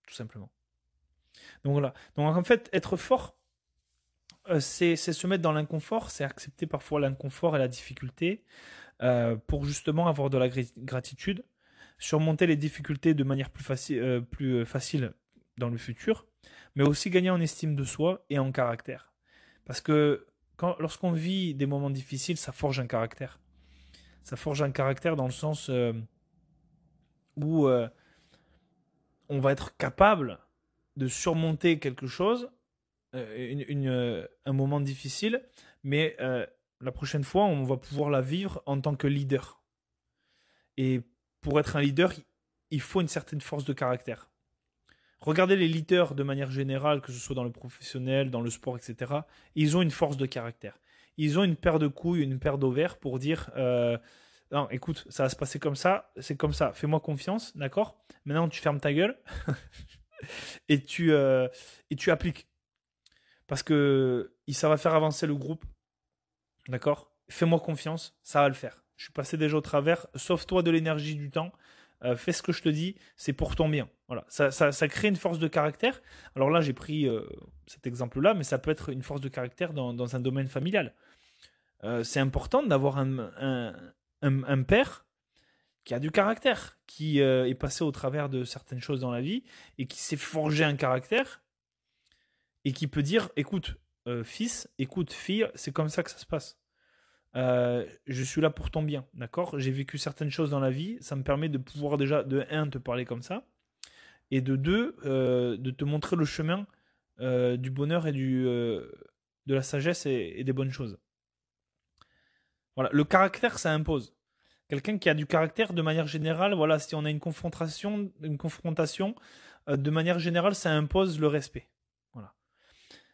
tout simplement. Donc voilà. Donc en fait, être fort, euh, c'est se mettre dans l'inconfort, c'est accepter parfois l'inconfort et la difficulté, euh, pour justement avoir de la gratitude, surmonter les difficultés de manière plus, euh, euh, facile dans le futur, mais aussi gagner en estime de soi et en caractère. Parce que lorsqu'on vit des moments difficiles, ça forge un caractère. Ça forge un caractère dans le sens où on va être capable de surmonter quelque chose, un moment difficile, mais la prochaine fois, on va pouvoir la vivre en tant que leader. Et pour être un leader, il faut une certaine force de caractère. Regardez les leaders de manière générale, que ce soit dans le professionnel, dans le sport, etc. Ils ont une force de caractère. Ils ont une paire de couilles, une paire d'ovaires pour dire euh, écoute, ça va se passer comme ça, c'est comme ça. Fais-moi confiance, d'accord? Maintenant, tu fermes ta gueule et tu euh, et tu appliques parce que ça va faire avancer le groupe, d'accord? Fais-moi confiance, ça va le faire. Je suis passé déjà au travers. Sauve-toi de l'énergie du temps. Euh, fais ce que je te dis, c'est pour ton bien. Voilà, ça, ça, crée une force de caractère. Alors là, j'ai pris euh, cet exemple-là, mais ça peut être une force de caractère dans, un domaine familial. Euh, c'est important d'avoir un, un, père qui a du caractère, qui est passé au travers de certaines choses dans la vie et qui s'est forgé un caractère et qui peut dire, écoute, fils, écoute, fille, c'est comme ça que ça se passe. Euh, je suis là pour ton bien, d'accord? J'ai vécu certaines choses dans la vie, ça me permet de pouvoir déjà, de un, te parler comme ça, et de deux, euh, de te montrer le chemin euh, du bonheur et du, de la sagesse et, des bonnes choses. Voilà, le caractère, ça impose. Quelqu'un qui a du caractère, de manière générale, voilà, si on a une confrontation, une confrontation, de manière générale, ça impose le respect.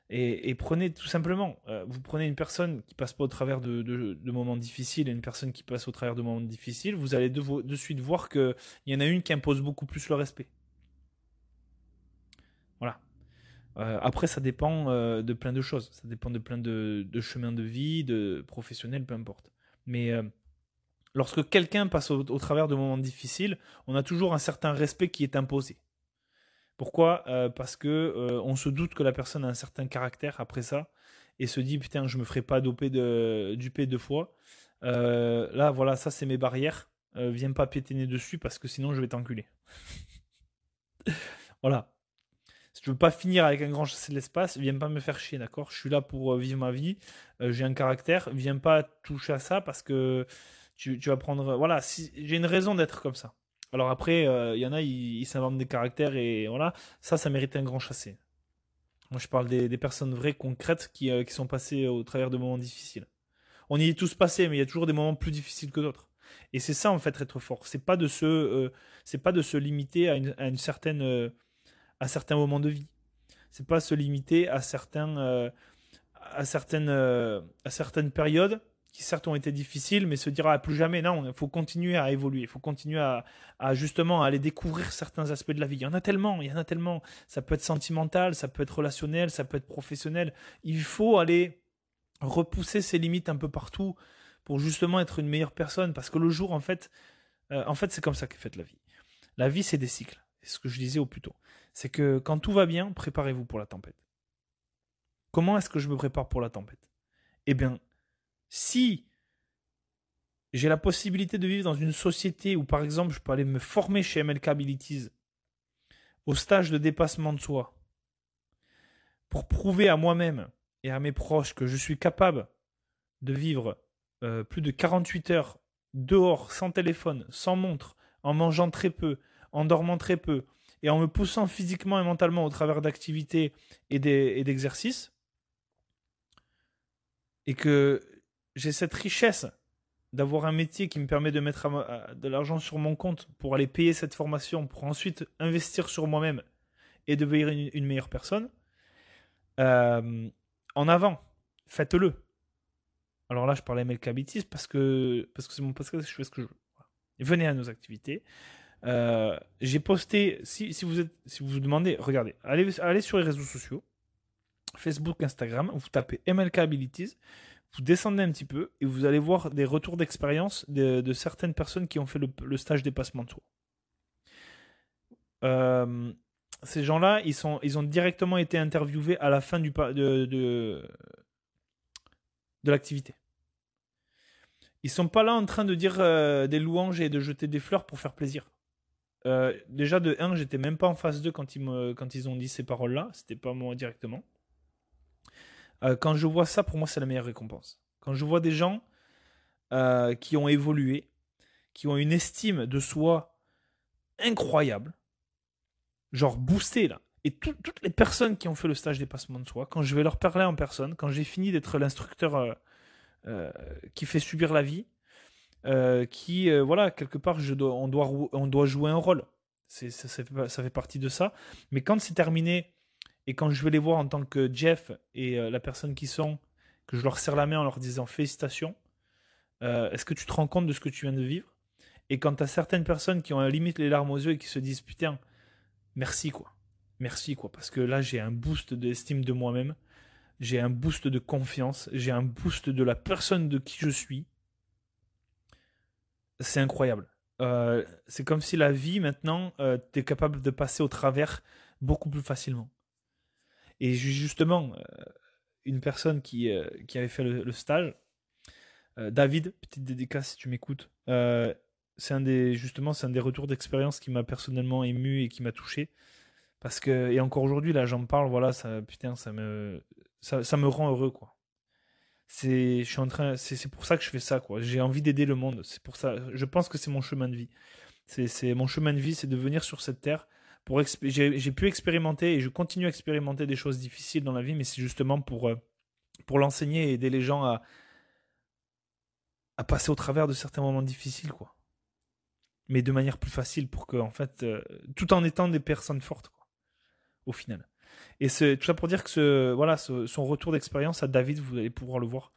Et, prenez tout simplement, euh, vous prenez une personne qui passe pas au travers de, moments difficiles et une personne qui passe au travers de moments difficiles, vous allez de, suite voir qu'il y en a une qui impose beaucoup plus le respect. Voilà. Euh, après, ça dépend euh, de plein de choses. Ça dépend de plein de, chemins de vie, de professionnels, peu importe. Mais lorsque quelqu'un passe au, travers de moments difficiles, on a toujours un certain respect qui est imposé. Pourquoi? Euh, Parce que euh, on se doute que la personne a un certain caractère après ça et se dit putain je me ferai pas doper de duper deux fois. Euh, là voilà ça c'est mes barrières. viens pas piétiner dessus parce que sinon je vais t'enculer. voilà. Si tu veux pas finir avec un grand chassé de l'espace, viens pas me faire chier, d'accord? Je suis là pour vivre ma vie. j'ai un caractère. Viens pas toucher à ça parce que tu, vas prendre. Voilà, si, j'ai une raison d'être comme ça. Alors après, il euh, y en a, ils s'inventent des caractères et voilà, ça, ça mérite un grand chassé. Moi, je parle des, personnes vraies, concrètes, euh, qui, sont passées au travers de moments difficiles. On y est tous passés, mais il y a toujours des moments plus difficiles que d'autres. Et c'est ça, en fait, être fort. C'est pas de se, euh, pas de se limiter à une, à certains moments de vie. C'est pas se limiter à certains, à certaines, à certaines périodes qui certes ont été difficiles, mais se dira ah, plus jamais. Non, il faut continuer à évoluer, il faut continuer à, justement aller découvrir certains aspects de la vie. Il y en a tellement, il y en a tellement. Ça peut être sentimental, ça peut être relationnel, ça peut être professionnel. Il faut aller repousser ses limites un peu partout pour justement être une meilleure personne. Parce que le jour, en fait, euh, en fait, c'est comme ça qu'est faite la vie. La vie, c'est des cycles. C'est ce que je disais au plus tôt. C'est que quand tout va bien, préparez-vous pour la tempête. Comment est-ce que je me prépare pour la tempête? Eh bien, si j'ai la possibilité de vivre dans une société où, par exemple, je peux aller me former chez MLK Abilities au stage de dépassement de soi pour prouver à moi-même et à mes proches que je suis capable de vivre euh, plus de 48 heures dehors, sans téléphone, sans montre, en mangeant très peu, en dormant très peu, et en me poussant physiquement et mentalement au travers d'activités et d'exercices, et que j'ai cette richesse d'avoir un métier qui me permet de mettre de l'argent sur mon compte pour aller payer cette formation, pour ensuite investir sur moi-même et devenir une, meilleure personne, euh, en avant, faites-le. Alors là, je parlais MLK Habitis parce que parce que c'est mon podcast, je fais ce que je veux. Venez à nos activités. Euh, j'ai posté, si, si, vous êtes, si vous vous demandez, regardez, allez, allez sur les réseaux sociaux, Facebook, Instagram, vous tapez MLK Abilities vous descendez un petit peu et vous allez voir des retours d'expérience de, certaines personnes qui ont fait le, stage dépassement de soi. Euh, ces gens-là, ils, ont directement été interviewés à la fin de, l'activité. Ils sont pas là en train de dire euh, des louanges et de jeter des fleurs pour faire plaisir. Euh, déjà de 1, j'étais même pas en phase 2 quand ils, quand ils ont dit ces paroles-là, c'était pas moi directement. Euh, quand je vois ça, pour moi, c'est la meilleure récompense. Quand je vois des gens euh, qui ont évolué, qui ont une estime de soi incroyable, genre boosté là. Et toutes les personnes qui ont fait le stage dépassement de soi, quand je vais leur parler en personne, quand j'ai fini d'être l'instructeur euh, qui fait subir la vie, qui, voilà, quelque part, on, doit, jouer un rôle. Ça fait partie de ça. Mais quand c'est terminé, et quand je vais les voir en tant que Jeff et la personne qui sont, que je leur serre la main en leur disant félicitations, est-ce que tu te rends compte de ce que tu viens de vivre? Et quand tu as certaines personnes qui ont à limite les larmes aux yeux et qui se disent putain, merci quoi merci quoi, parce que là j'ai un boost d'estime de moi-même, j'ai un boost de confiance, j'ai un boost de la personne de qui je suis. C'est incroyable. Euh, c'est comme si la vie maintenant, euh, tu es capable de passer au travers beaucoup plus facilement. Et justement, euh, une personne qui, qui avait fait le, stage, David, petite dédicace si tu m'écoutes, c'est un des justement c'est un des retours d'expérience qui m'a personnellement ému et qui m'a touché parce que, et encore aujourd'hui, là, j'en parle, voilà, ça, putain, ça me, ça me rend heureux, quoi. C'est, je suis en train, c'est pour ça que je fais ça, quoi. J'ai envie d'aider le monde. C'est pour ça, je pense que c'est mon chemin de vie. C'est mon chemin de vie, c'est de venir sur cette terre pour j'ai pu expérimenter et je continue à expérimenter des choses difficiles dans la vie, mais c'est justement pour, euh, pour l'enseigner et aider les gens à, à passer au travers de certains moments difficiles, quoi. Mais de manière plus facile pour que, en fait, euh, tout en étant des personnes fortes, au final. Et c'est tout ça pour dire que ce, voilà, son retour d'expérience à David, vous allez pouvoir le voir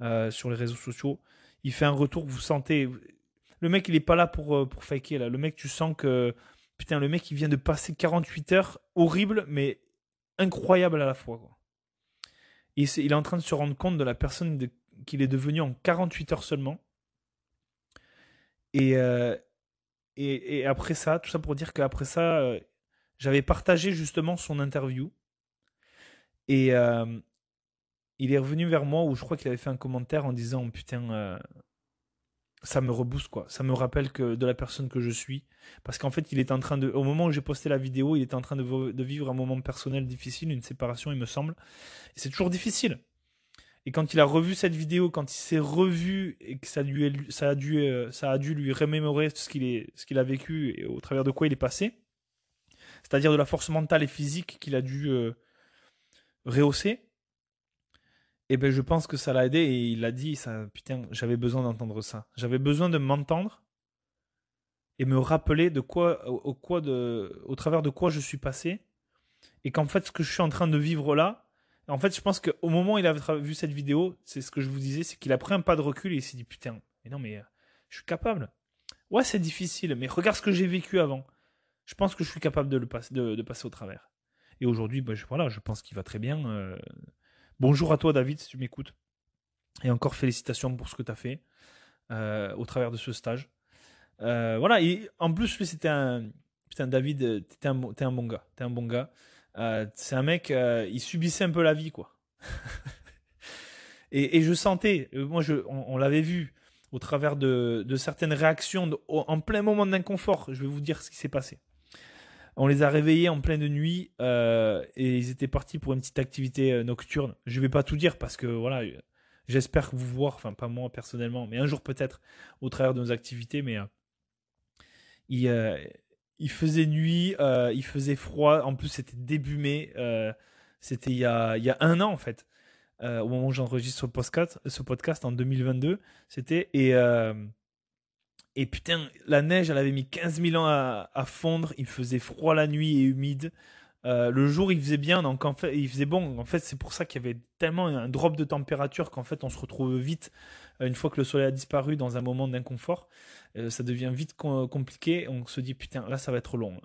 euh, sur les réseaux sociaux. Il fait un retour, vous sentez. Le mec, il est pas là pour, pour faker. Là. Le mec, tu sens que. Putain, le mec, il vient de passer 48 heures horribles, mais incroyables à la fois. Il est en train de se rendre compte de la personne qu'il est devenu en 48 heures seulement. Et, euh, et, après ça, tout ça pour dire qu'après ça, j'avais partagé justement son interview. Et euh, il est revenu vers moi où je crois qu'il avait fait un commentaire en disant Putain, euh, ça me rebooste quoi. Ça me rappelle que de la personne que je suis. Parce qu'en fait, il est en train de. Au moment où j'ai posté la vidéo, il était en train de, vivre un moment personnel difficile, une séparation, il me semble. Et c'est toujours difficile. Et quand il a revu cette vidéo, quand il s'est revu et que ça, lui, ça, a dû, euh, ça a dû lui remémorer ce qu'il qu'il a vécu et au travers de quoi il est passé, c'est-à-dire de la force mentale et physique qu'il a dû euh, rehausser, eh ben je pense que ça l'a aidé et il a dit ça putain j'avais besoin d'entendre ça j'avais besoin de m'entendre et me rappeler de quoi au, quoi de au travers de quoi je suis passé et qu'en fait ce que je suis en train de vivre là en fait je pense qu'au moment où il avait vu cette vidéo c'est ce que je vous disais c'est qu'il a pris un pas de recul et il s'est dit putain mais non mais euh, je suis capable ouais c'est difficile mais regarde ce que j'ai vécu avant je pense que je suis capable de, le passer, de, passer au travers. Et aujourd'hui, bah, je, voilà, je pense qu'il va très bien. Euh. Bonjour à toi, David, si tu m'écoutes. Et encore félicitations pour ce que tu as fait euh, au travers de ce stage. Euh, voilà, et en plus, c'était un. Putain, David, t'es un, un bon gars. T'es un bon gars. c'est un mec, il subissait un peu la vie, quoi. et, je sentais, moi, je, on l'avait vu au travers de certaines réactions en plein moment d'inconfort. Je vais vous dire ce qui s'est passé. On les a réveillés en pleine nuit euh, et ils étaient partis pour une petite activité euh, nocturne. Je ne vais pas tout dire parce que voilà, j'espère vous voir, enfin pas moi personnellement, mais un jour peut-être au travers de nos activités. Mais euh, il, faisait nuit, il faisait froid. En plus, c'était début mai. c'était il y, a, il y a un an en fait. au moment où j'enregistre ce podcast, ce podcast en 2022, c'était et et putain, la neige, elle avait mis 15 000 ans à, fondre. Il faisait froid la nuit et humide. Euh, le jour, il faisait bien, donc en fait, il faisait bon. En fait, c'est pour ça qu'il y avait tellement un drop de température qu'en fait, on se retrouve vite, euh, une fois que le soleil a disparu, dans un moment d'inconfort. Euh, ça devient vite compliqué. On se dit, putain, là, ça va être long.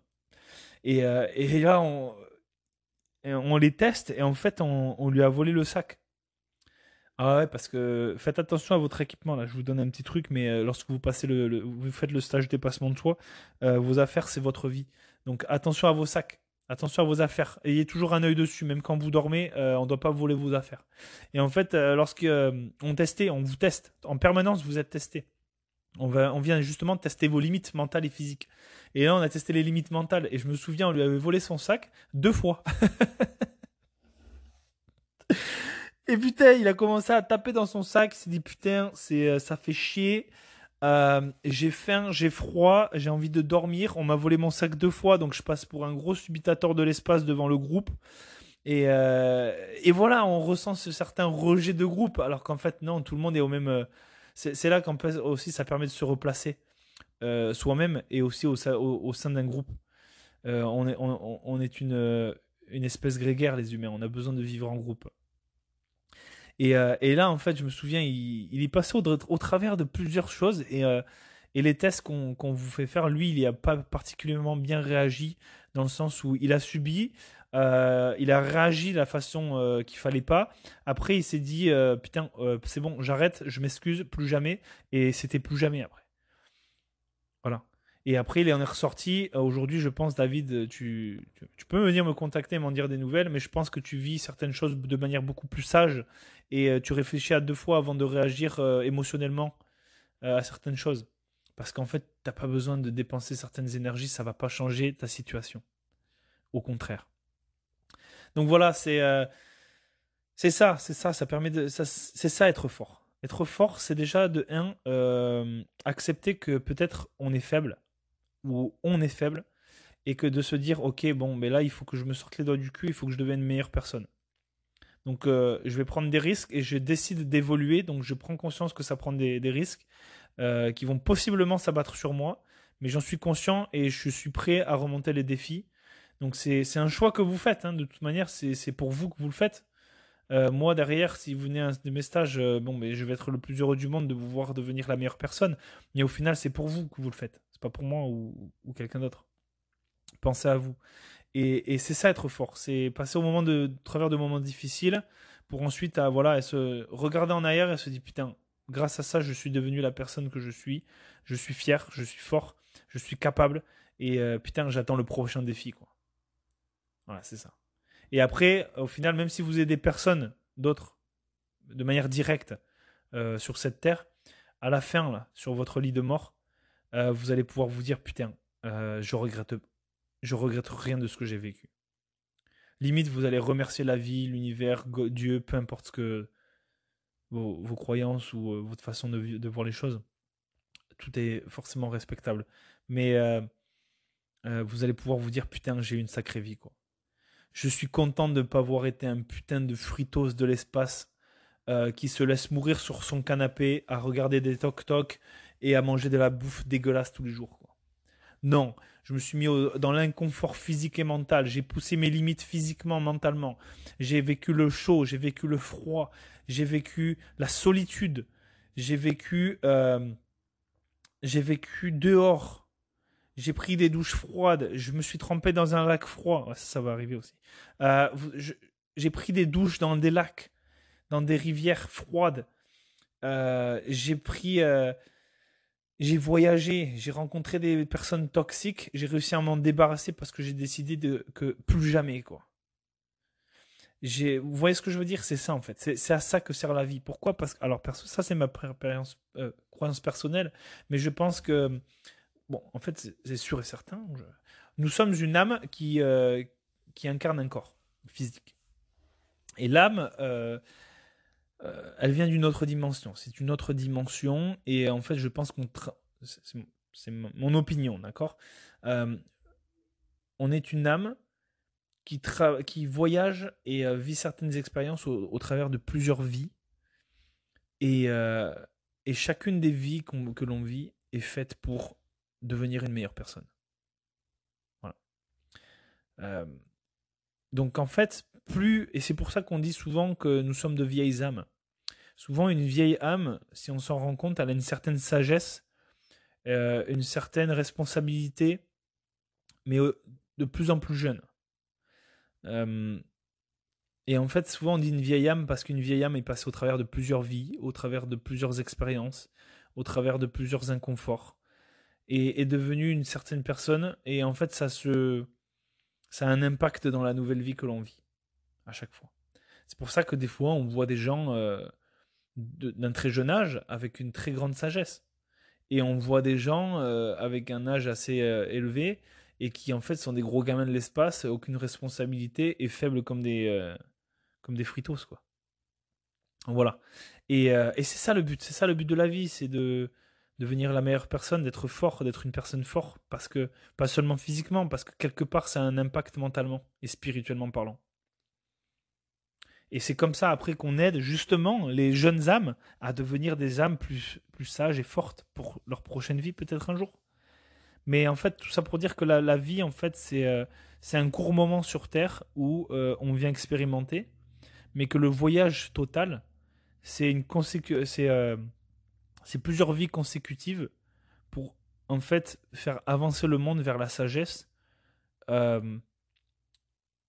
Et, et là, on, on, les teste et en fait, on, on lui a volé le sac. Ah ouais, parce que faites attention à votre équipement. Là, je vous donne un petit truc, mais euh, lorsque vous passez le, vous faites le stage dépassement de soi, euh, vos affaires c'est votre vie. Donc attention à vos sacs, attention à vos affaires. Ayez toujours un œil dessus, même quand vous dormez, euh, on ne doit pas voler vos affaires. Et en fait, lorsqu'on testait, on vous teste en permanence, vous êtes testé. On, on vient justement tester vos limites mentales et physiques. Et là, on a testé les limites mentales. Et je me souviens, on lui avait volé son sac deux fois. Et putain, il a commencé à taper dans son sac. Il s'est dit putain, c'est, euh, ça fait chier. Euh, j'ai faim, j'ai froid, j'ai envie de dormir. On m'a volé mon sac deux fois, donc je passe pour un gros subitateur de l'espace devant le groupe. Et, euh, voilà, on ressent ce certain rejet de groupe, alors qu'en fait, non, tout le monde est au même. C'est là qu'en aussi ça permet de se replacer soi-même et aussi au, sein d'un groupe. on est, une espèce grégaire, les humains. On a besoin de vivre en groupe. Euh, et, là, en fait, je me souviens, il, est passé au, travers de plusieurs choses. Et, euh, les tests qu'on vous fait faire, lui, il n'y a pas particulièrement bien réagi, dans le sens où il a subi, euh, il a réagi de la façon qu'il fallait pas. Après, il s'est dit, putain, c'est bon, j'arrête, je m'excuse, plus jamais. Et c'était plus jamais après. Et après, il en est ressorti. Aujourd'hui, je pense, David, tu, tu, peux venir me contacter, m'en dire des nouvelles, mais je pense que tu vis certaines choses de manière beaucoup plus sage et euh, tu réfléchis à deux fois avant de réagir euh, émotionnellement euh, à certaines choses. Parce qu'en fait, tu n'as pas besoin de dépenser certaines énergies, ça va pas changer ta situation. Au contraire. Donc voilà, c'est ça, c'est ça, ça permet de, c'est ça être fort. Être fort, c'est déjà de un accepter que peut-être on est faible ou on est faible et que de se dire ok bon mais là il faut que je me sorte les doigts du cul, il faut que je devienne une meilleure personne. Donc euh, je vais prendre des risques et je décide d'évoluer. Donc je prends conscience que ça prend des, risques euh, qui vont possiblement s'abattre sur moi. Mais j'en suis conscient et je suis prêt à remonter les défis. Donc c'est un choix que vous faites. Hein. De toute manière, c'est pour vous que vous le faites. Euh, moi derrière, si vous venez de mes stages, bon, mais je vais être le plus heureux du monde de vous voir devenir la meilleure personne. Mais au final, c'est pour vous que vous le faites. Pas pour moi ou, quelqu'un d'autre. Pensez à vous. Et, c'est ça être fort, c'est passer au moment de, travers de moments difficiles pour ensuite à, voilà, se regarder en arrière et se dire putain, grâce à ça, je suis devenu la personne que je suis. Je suis fier, je suis fort, je suis capable et euh, putain, j'attends le prochain défi quoi. Voilà, c'est ça. Et après, au final, même si vous avez des personnes d'autres de manière directe euh, sur cette terre, à la fin là, sur votre lit de mort, euh, vous allez pouvoir vous dire putain, je regrette je regrette rien de ce que j'ai vécu. Limite, vous allez remercier la vie, l'univers, Dieu, peu importe que vos, croyances ou euh, votre façon de, voir les choses. Tout est forcément respectable. Mais euh, euh, vous allez pouvoir vous dire putain, j'ai eu une sacrée vie quoi. Je suis content de ne pas avoir été un putain de fritos de l'espace qui se laisse mourir sur son canapé à regarder des toc-toc et à manger de la bouffe dégueulasse tous les jours. Quoi. Non, je me suis mis dans l'inconfort physique et mental. J'ai poussé mes limites physiquement, mentalement. J'ai vécu le chaud, j'ai vécu le froid, j'ai vécu la solitude, j'ai vécu, euh, j'ai vécu dehors. J'ai pris des douches froides. Je me suis trempé dans un lac froid. ça, va arriver aussi. Euh, j'ai pris des douches dans des lacs, dans des rivières froides. Euh, j'ai pris j'ai voyagé, j'ai rencontré des personnes toxiques, j'ai réussi à m'en débarrasser parce que j'ai décidé de que plus jamais quoi. Vous voyez ce que je veux dire, c'est ça en fait, c'est à ça que sert la vie. Pourquoi? Parce que alors perso, ça c'est ma euh, croyance personnelle, mais je pense que bon, en fait c'est sûr et certain, nous sommes une âme qui euh, qui incarne un corps physique. Et l'âme, euh, euh, elle vient d'une autre dimension. C'est une autre dimension. Et en fait, je pense qu'on. C'est mon opinion, d'accord? Euh, On est une âme qui, qui voyage et euh, vit certaines expériences au, travers de plusieurs vies. Et, et chacune des vies que l'on vit est faite pour devenir une meilleure personne. Voilà. donc en fait, et c'est pour ça qu'on dit souvent que nous sommes de vieilles âmes. Souvent, une vieille âme, si on s'en rend compte, elle a une certaine sagesse, euh, une certaine responsabilité, mais de plus en plus jeune. Euh, et en fait, souvent on dit une vieille âme parce qu'une vieille âme est passée au travers de plusieurs vies, au travers de plusieurs expériences, au travers de plusieurs inconforts, et est devenue une certaine personne. Et en fait, ça a un impact dans la nouvelle vie que l'on vit à chaque fois. C'est pour ça que des fois, on voit des gens euh, d'un très jeune âge avec une très grande sagesse. Et on voit des gens euh, avec un âge assez euh, élevé et qui en fait sont des gros gamins de l'espace, aucune responsabilité et faibles comme des, comme des fritos quoi. Voilà. Et, et c'est ça le but, c'est ça le but de la vie, c'est de, devenir la meilleure personne, d'être fort, d'être une personne forte, parce que, pas seulement physiquement, parce que quelque part, ça a un impact mentalement et spirituellement parlant. Et c'est comme ça après qu'on aide justement les jeunes âmes à devenir des âmes plus, plus sages et fortes pour leur prochaine vie peut-être un jour. Mais en fait, tout ça pour dire que la, vie, en fait, c'est euh, un court moment sur Terre où euh, on vient expérimenter, mais que le voyage total, c'est euh, plusieurs vies consécutives pour en fait faire avancer le monde vers la sagesse, le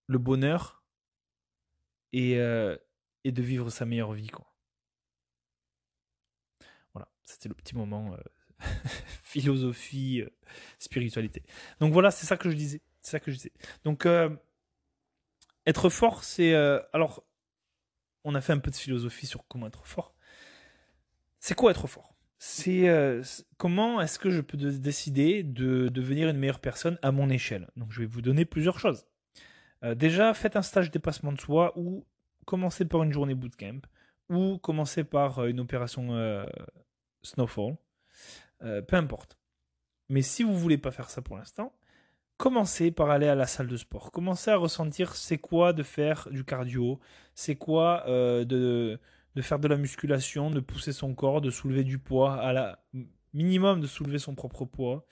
bonheur et, de vivre sa meilleure vie quoi. Voilà, c'était le petit moment philosophie, spiritualité. Donc voilà, c'est ça que je disais. C'est ça que je disais. Donc être fort, c'est alors on a fait un peu de philosophie sur comment être fort. C'est quoi être fort? C'est comment est-ce que je peux décider de devenir une meilleure personne à mon échelle? Donc je vais vous donner plusieurs choses. Déjà, faites un stage dépassement de soi ou commencez par une journée bootcamp ou commencez par une opération Snowfall. Euh, peu importe. Mais si vous voulez pas faire ça pour l'instant, commencez par aller à la salle de sport. Commencez à ressentir c'est quoi de faire du cardio, c'est quoi euh, de, faire de la musculation, de pousser son corps, de soulever du poids, à la minimum de soulever son propre poids.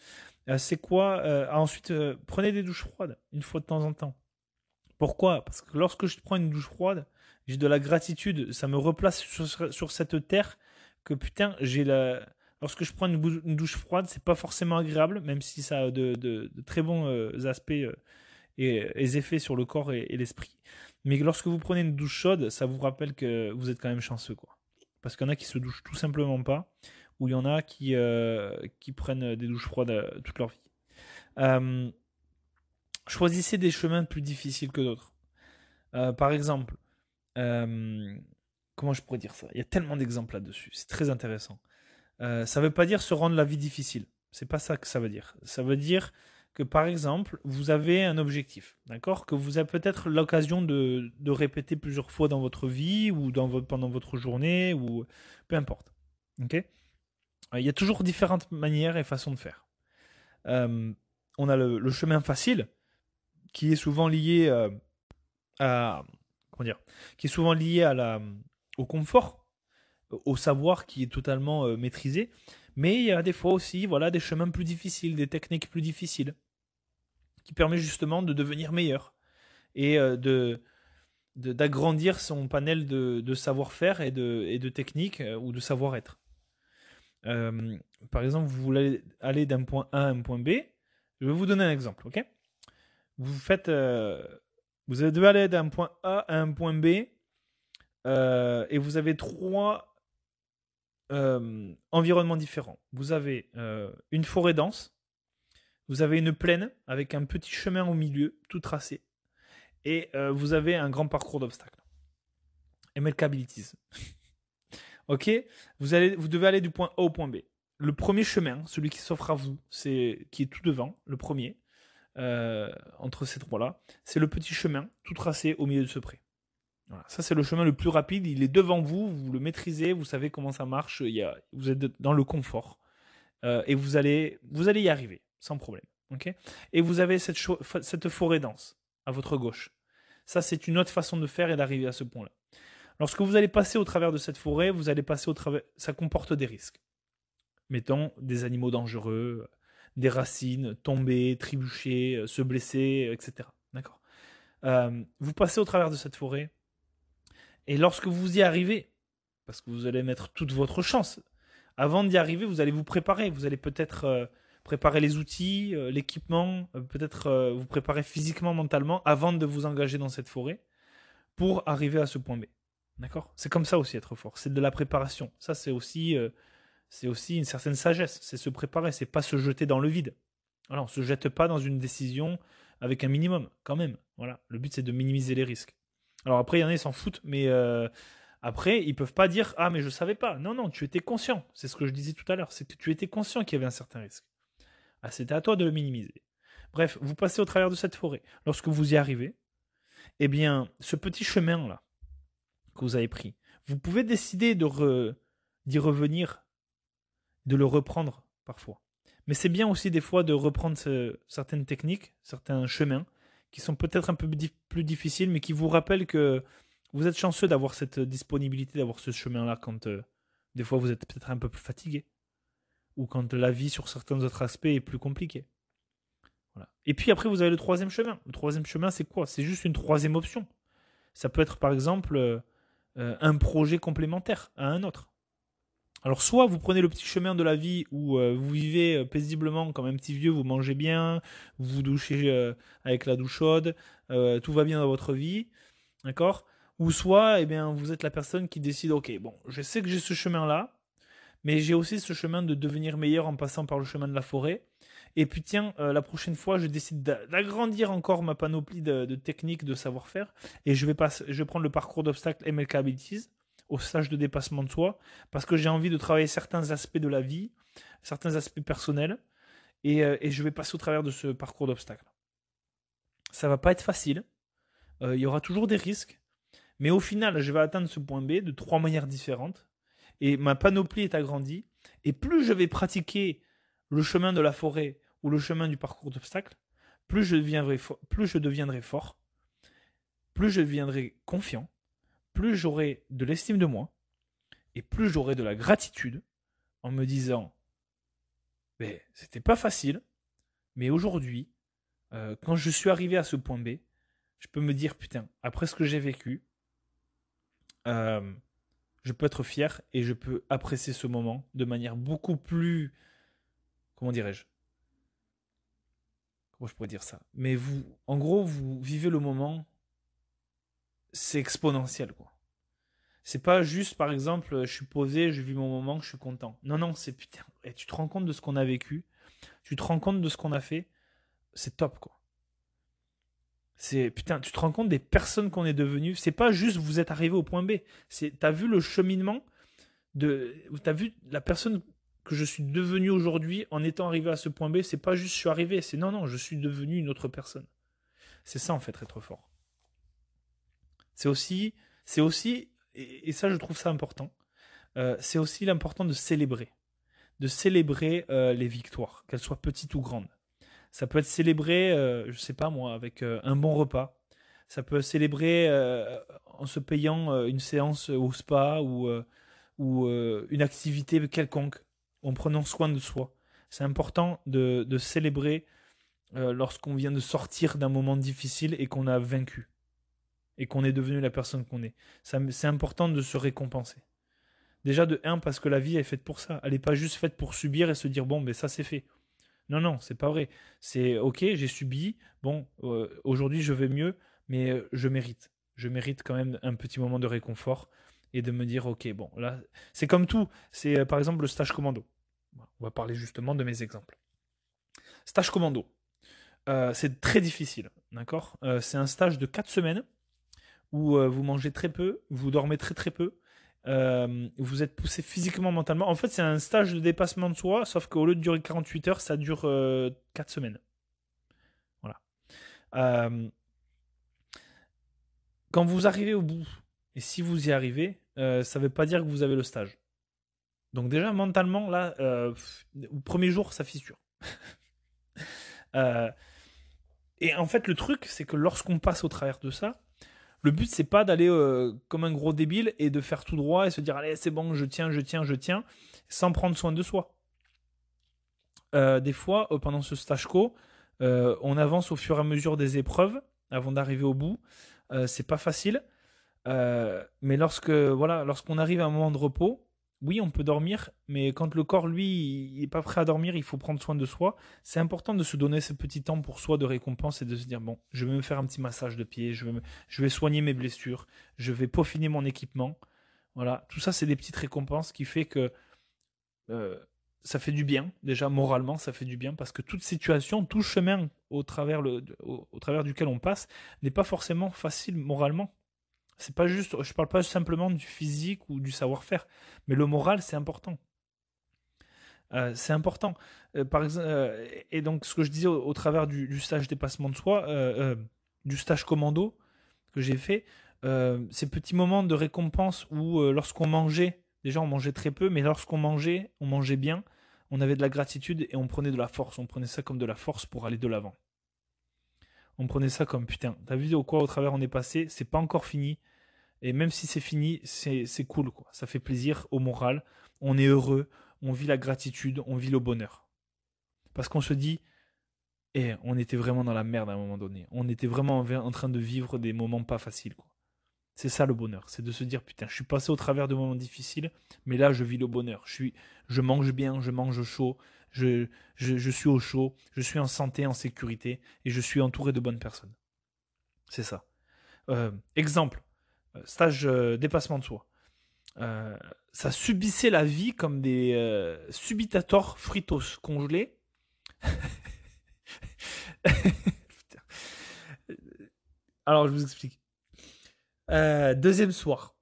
Euh, c'est quoi Ensuite, prenez des douches froides une fois de temps en temps. Pourquoi? Parce que lorsque je prends une douche froide, j'ai de la gratitude, ça me replace sur, cette terre que putain, j'ai la lorsque je prends une, douche froide, c'est pas forcément agréable, même si ça a de, très bons euh, aspects euh, et, effets sur le corps et, l'esprit. Mais lorsque vous prenez une douche chaude, ça vous rappelle que vous êtes quand même chanceux, quoi. Parce qu'il y en a qui se douchent tout simplement pas, ou il y en a qui, euh, qui prennent des douches froides toute leur vie. Choisissez des chemins plus difficiles que d'autres. par exemple, comment je pourrais dire ça? Il y a tellement d'exemples là-dessus, c'est très intéressant. Euh, ça ne veut pas dire se rendre la vie difficile. C'est pas ça que ça veut dire. Ça veut dire que par exemple, vous avez un objectif, d'accord? Que vous avez peut-être l'occasion de, répéter plusieurs fois dans votre vie ou pendant votre journée ou peu importe. Ok? Euh, Il y a toujours différentes manières et façons de faire. Euh, on a le, chemin facile qui est souvent lié à comment dire Qui est souvent lié à la, au confort au savoir qui est totalement euh, maîtrisé. Mais il y a des fois aussi voilà, des chemins plus difficiles, des techniques plus difficiles, qui permettent justement de devenir meilleur et euh, de d'agrandir son panel de, savoir-faire et de, et de techniques euh, ou de savoir-être. par exemple, vous voulez aller d'un point A à un point B. Je vais vous donner un exemple, ok? Vous faites, vous devez aller d'un point A à un point B et vous avez trois euh, environnements différents. Vous avez euh, une forêt dense, vous avez une plaine avec un petit chemin au milieu, tout tracé, et euh, vous avez un grand parcours d'obstacles. Abilities. ok? Vous, allez, vous devez aller du point A au point B. Le premier chemin, celui qui s'offre à vous, c'est qui est tout devant, le premier, entre ces trois-là, c'est le petit chemin tout tracé au milieu de ce pré. Ça, c'est le chemin le plus rapide. Il est devant vous, vous le maîtrisez, vous savez comment ça marche. Vous êtes dans le confort. Euh, et vous allez, vous allez y arriver, sans problème. ok? Et vous avez cette, cette forêt dense à votre gauche. Ça, c'est une autre façon de faire et d'arriver à ce point-là. Lorsque vous allez passer au travers de cette forêt, vous allez passer au travers. Ça comporte des risques. Mettons des animaux dangereux, des racines, tomber, trébucher, se blesser, etc. D'accord? Euh, Vous passez au travers de cette forêt et lorsque vous y arrivez, parce que vous allez mettre toute votre chance, avant d'y arriver, vous allez vous préparer. Vous allez peut-être euh, préparer les outils, euh, l'équipement, euh, peut-être vous préparer physiquement, mentalement, avant de vous engager dans cette forêt pour arriver à ce point B. D'accord? C'est comme ça aussi être fort. C'est de la préparation. Ça, c'est aussi, c'est aussi une certaine sagesse. C'est se préparer. C'est pas se jeter dans le vide. Voilà, on se jette pas dans une décision avec un minimum, quand même. Voilà. Le but, c'est de minimiser les risques. Alors après, il y en a, ils s'en foutent, mais euh, après, ils peuvent pas dire Ah, mais je savais pas. Non, non, tu étais conscient. C'est ce que je disais tout à l'heure. C'est que tu étais conscient qu'il y avait un certain risque. Ah, c'était à toi de le minimiser. Bref, vous passez au travers de cette forêt. Lorsque vous y arrivez, eh bien, ce petit chemin-là que vous avez pris, vous pouvez décider de d'y revenir de le reprendre parfois. Mais c'est bien aussi des fois de reprendre certaines techniques, certains chemins qui sont peut-être un peu plus difficiles, mais qui vous rappellent que vous êtes chanceux d'avoir cette disponibilité, d'avoir ce chemin-là quand euh, des fois vous êtes peut-être un peu plus fatigué ou quand la vie sur certains autres aspects est plus compliquée. Et puis après, vous avez le troisième chemin. Le troisième chemin, c'est quoi? C'est juste une troisième option. Ça peut être par exemple euh, euh, un projet complémentaire à un autre. Alors soit vous prenez le petit chemin de la vie où euh, vous vivez paisiblement comme un petit vieux, vous mangez bien, vous vous douchez avec la douche chaude, tout va bien dans votre vie, d'accord? Ou soit eh bien, vous êtes la personne qui décide, ok, bon, je sais que j'ai ce chemin-là, mais j'ai aussi ce chemin de devenir meilleur en passant par le chemin de la forêt. Et puis tiens, euh, la prochaine fois, je décide d'agrandir encore ma panoplie de, techniques, de savoir-faire, et je vais, je vais prendre le parcours d'obstacles MLK Abilities au stage de dépassement de soi, parce que j'ai envie de travailler certains aspects de la vie, certains aspects personnels, et, euh, je vais passer au travers de ce parcours d'obstacles. Ça va pas être facile, euh, il y aura toujours des risques, mais au final, je vais atteindre ce point B de trois manières différentes, et ma panoplie est agrandie, et plus je vais pratiquer le chemin de la forêt ou le chemin du parcours d'obstacles, plus plus je deviendrai fort, plus je deviendrai confiant, plus j'aurai de l'estime de moi, et plus j'aurai de la gratitude en me disant ben, c'était pas facile, mais aujourd'hui, euh, quand je suis arrivé à ce point B, je peux me dire putain, après ce que j'ai vécu, euh, je peux être fier et je peux apprécier ce moment de manière beaucoup plus comment dirais-je Comment je pourrais dire ça? Mais vous, en gros, vous vivez le moment, c'est exponentiel, quoi. C'est pas juste, par exemple, je suis posé, je vis mon moment, je suis content. Non, non, c'est putain. Et tu te rends compte de ce qu'on a vécu, tu te rends compte de ce qu'on a fait, c'est top, quoi. C'est putain, tu te rends compte des personnes qu'on est devenues. C'est pas juste vous êtes arrivé au point B. C'est t'as vu le cheminement de, t'as vu la personne que je suis devenu aujourd'hui en étant arrivé à ce point B, c'est pas juste je suis arrivé, c'est non, non, je suis devenu une autre personne. C'est ça en fait être fort. C'est aussi, c'est aussi, et, ça je trouve ça important, euh, c'est aussi l'important de célébrer, de célébrer euh, les victoires, qu'elles soient petites ou grandes. Ça peut être célébré, euh, je sais pas moi, avec un bon repas. Ça peut célébrer en se payant une séance au spa ou, une activité quelconque en prenant soin de soi. C'est important de, célébrer euh, lorsqu'on vient de sortir d'un moment difficile et qu'on a vaincu. Et qu'on est devenu la personne qu'on est. C'est important de se récompenser. Déjà de un, parce que la vie est faite pour ça. Elle n'est pas juste faite pour subir et se dire bon, ben ça c'est fait. Non, non, c'est pas vrai. C'est ok, j'ai subi. Bon, euh, aujourd'hui je vais mieux, mais euh, je mérite. Je mérite quand même un petit moment de réconfort et de me dire ok bon là c'est comme tout c'est euh, par exemple le stage commando on va parler justement de mes exemples stage commando c'est très difficile d'accord? C'est un stage de 4 semaines où vous mangez très peu vous dormez très très peu vous êtes poussé physiquement mentalement en fait c'est un stage de dépassement de soi sauf qu'au lieu de durer 48 heures ça dure 4 semaines voilà quand vous arrivez au bout et si vous y arrivez, euh, ça ne veut pas dire que vous avez le stage. Donc déjà, mentalement, là, euh, au premier jour, ça fissure. euh, et en fait, le truc, c'est que lorsqu'on passe au travers de ça, le but, c'est pas d'aller euh, comme un gros débile et de faire tout droit et se dire, allez, c'est bon, je tiens, je tiens, je tiens, sans prendre soin de soi. des fois, pendant ce stage co, on avance au fur et à mesure des épreuves avant d'arriver au bout. c'est pas facile. Euh, mais lorsque voilà, lorsqu'on arrive à un moment de repos, oui, on peut dormir, mais quand le corps, lui, il est pas prêt à dormir, il faut prendre soin de soi. C'est important de se donner ce petit temps pour soi de récompense et de se dire bon, je vais me faire un petit massage de pied, je vais, je vais soigner mes blessures, je vais peaufiner mon équipement. Voilà, tout ça, c'est des petites récompenses qui fait que euh, ça fait du bien. Déjà, moralement, ça fait du bien parce que toute situation, tout chemin au travers, le, au travers duquel on passe n'est pas forcément facile moralement. C'est pas juste, je parle pas simplement du physique ou du savoir-faire, mais le moral, c'est important. Euh, c'est important. Euh, par exemple, euh, et donc, ce que je disais au, travers du, stage dépassement de soi, du stage commando que j'ai fait, ces petits moments de récompense où, lorsqu'on mangeait Déjà, on mangeait très peu, mais lorsqu'on mangeait, on mangeait bien, on avait de la gratitude et on prenait de la force. On prenait ça comme de la force pour aller de l'avant. On prenait ça comme putain, t'as vu au quoi au travers on est passé? C'est pas encore fini. Et même si c'est fini, c'est cool, quoi. Ça fait plaisir au moral. On est heureux, on vit la gratitude, on vit le bonheur. Parce qu'on se dit, eh, on était vraiment dans la merde à un moment donné. On était vraiment en train de vivre des moments pas faciles, quoi. C'est ça le bonheur, c'est de se dire putain, je suis passé au travers de moments difficiles, mais là je vis le bonheur. Je suis, je mange bien, je mange chaud, je, je, suis au chaud, je suis en santé, en sécurité, et je suis entouré de bonnes personnes. C'est ça. Euh, exemple, stage euh, dépassement de soi. ça subissait la vie comme des subitators fritos congelés. Alors je vous explique. Euh, deuxième soir.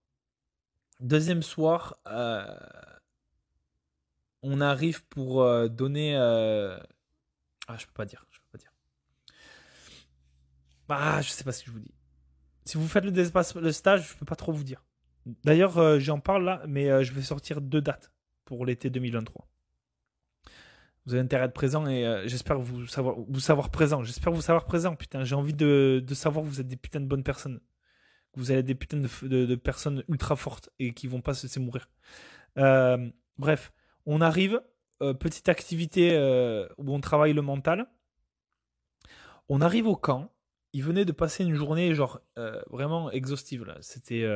Deuxième soir, euh, on arrive pour euh, donner. Ah, je peux pas dire. Je peux pas dire. Ah, je sais pas ce que je vous dis. Si vous faites le, stage, je peux pas trop vous dire. D'ailleurs, j'en parle là, mais je vais sortir deux dates pour l'été 2023. Vous avez intérêt à être présent et j'espère vous savoir, présent. J'espère vous savoir présent. Putain, j'ai envie de, savoir que vous êtes des putains de bonnes personnes vous avez des putains de, personnes ultra fortes et qui vont pas se laisser mourir. Euh, bref, on arrive, euh, petite activité euh, où on travaille le mental. On arrive au camp. Ils venaient de passer une journée genre vraiment exhaustive là. C'était,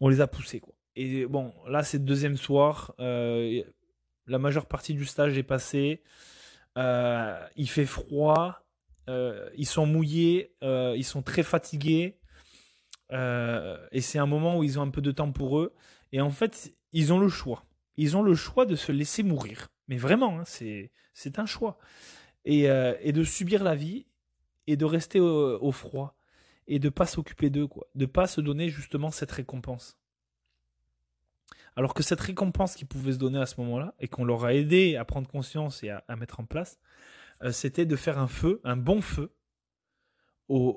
on les a poussés quoi. Et bon, là c'est le deuxième soir. la majeure partie du stage est passée. il fait froid. ils sont mouillés. ils sont très fatigués. Euh, et c'est un moment où ils ont un peu de temps pour eux. Et en fait, ils ont le choix. Ils ont le choix de se laisser mourir. Mais vraiment, hein, c'est, un choix. Et, euh, et, de subir la vie et de rester au, froid et de pas s'occuper d'eux, quoi. De pas se donner justement cette récompense. Alors que cette récompense qu'ils pouvaient se donner à ce moment-là et qu'on leur a aidé à prendre conscience et à, mettre en place, euh, c'était de faire un feu, un bon feu,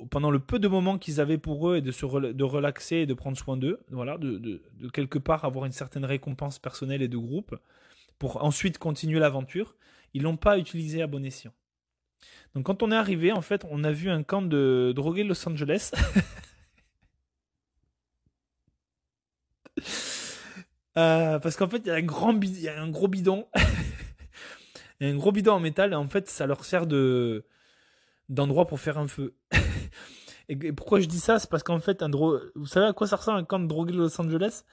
pendant le peu de moments qu'ils avaient pour eux et de se de relaxer et de prendre soin d'eux, voilà, de, de, quelque part avoir une certaine récompense personnelle et de groupe, pour ensuite continuer l'aventure, ils l'ont pas utilisé à bon escient. Donc quand on est arrivé, en fait, on a vu un camp de drogués de Los Angeles. Euh, parce qu'en fait, il y a un un gros bidon. un gros bidon en métal et en fait, ça leur sert de d'endroit pour faire un feu. et pourquoi je dis ça? C'est parce qu'en fait, vous savez à quoi ça ressemble un camp de drogués de Los Angeles?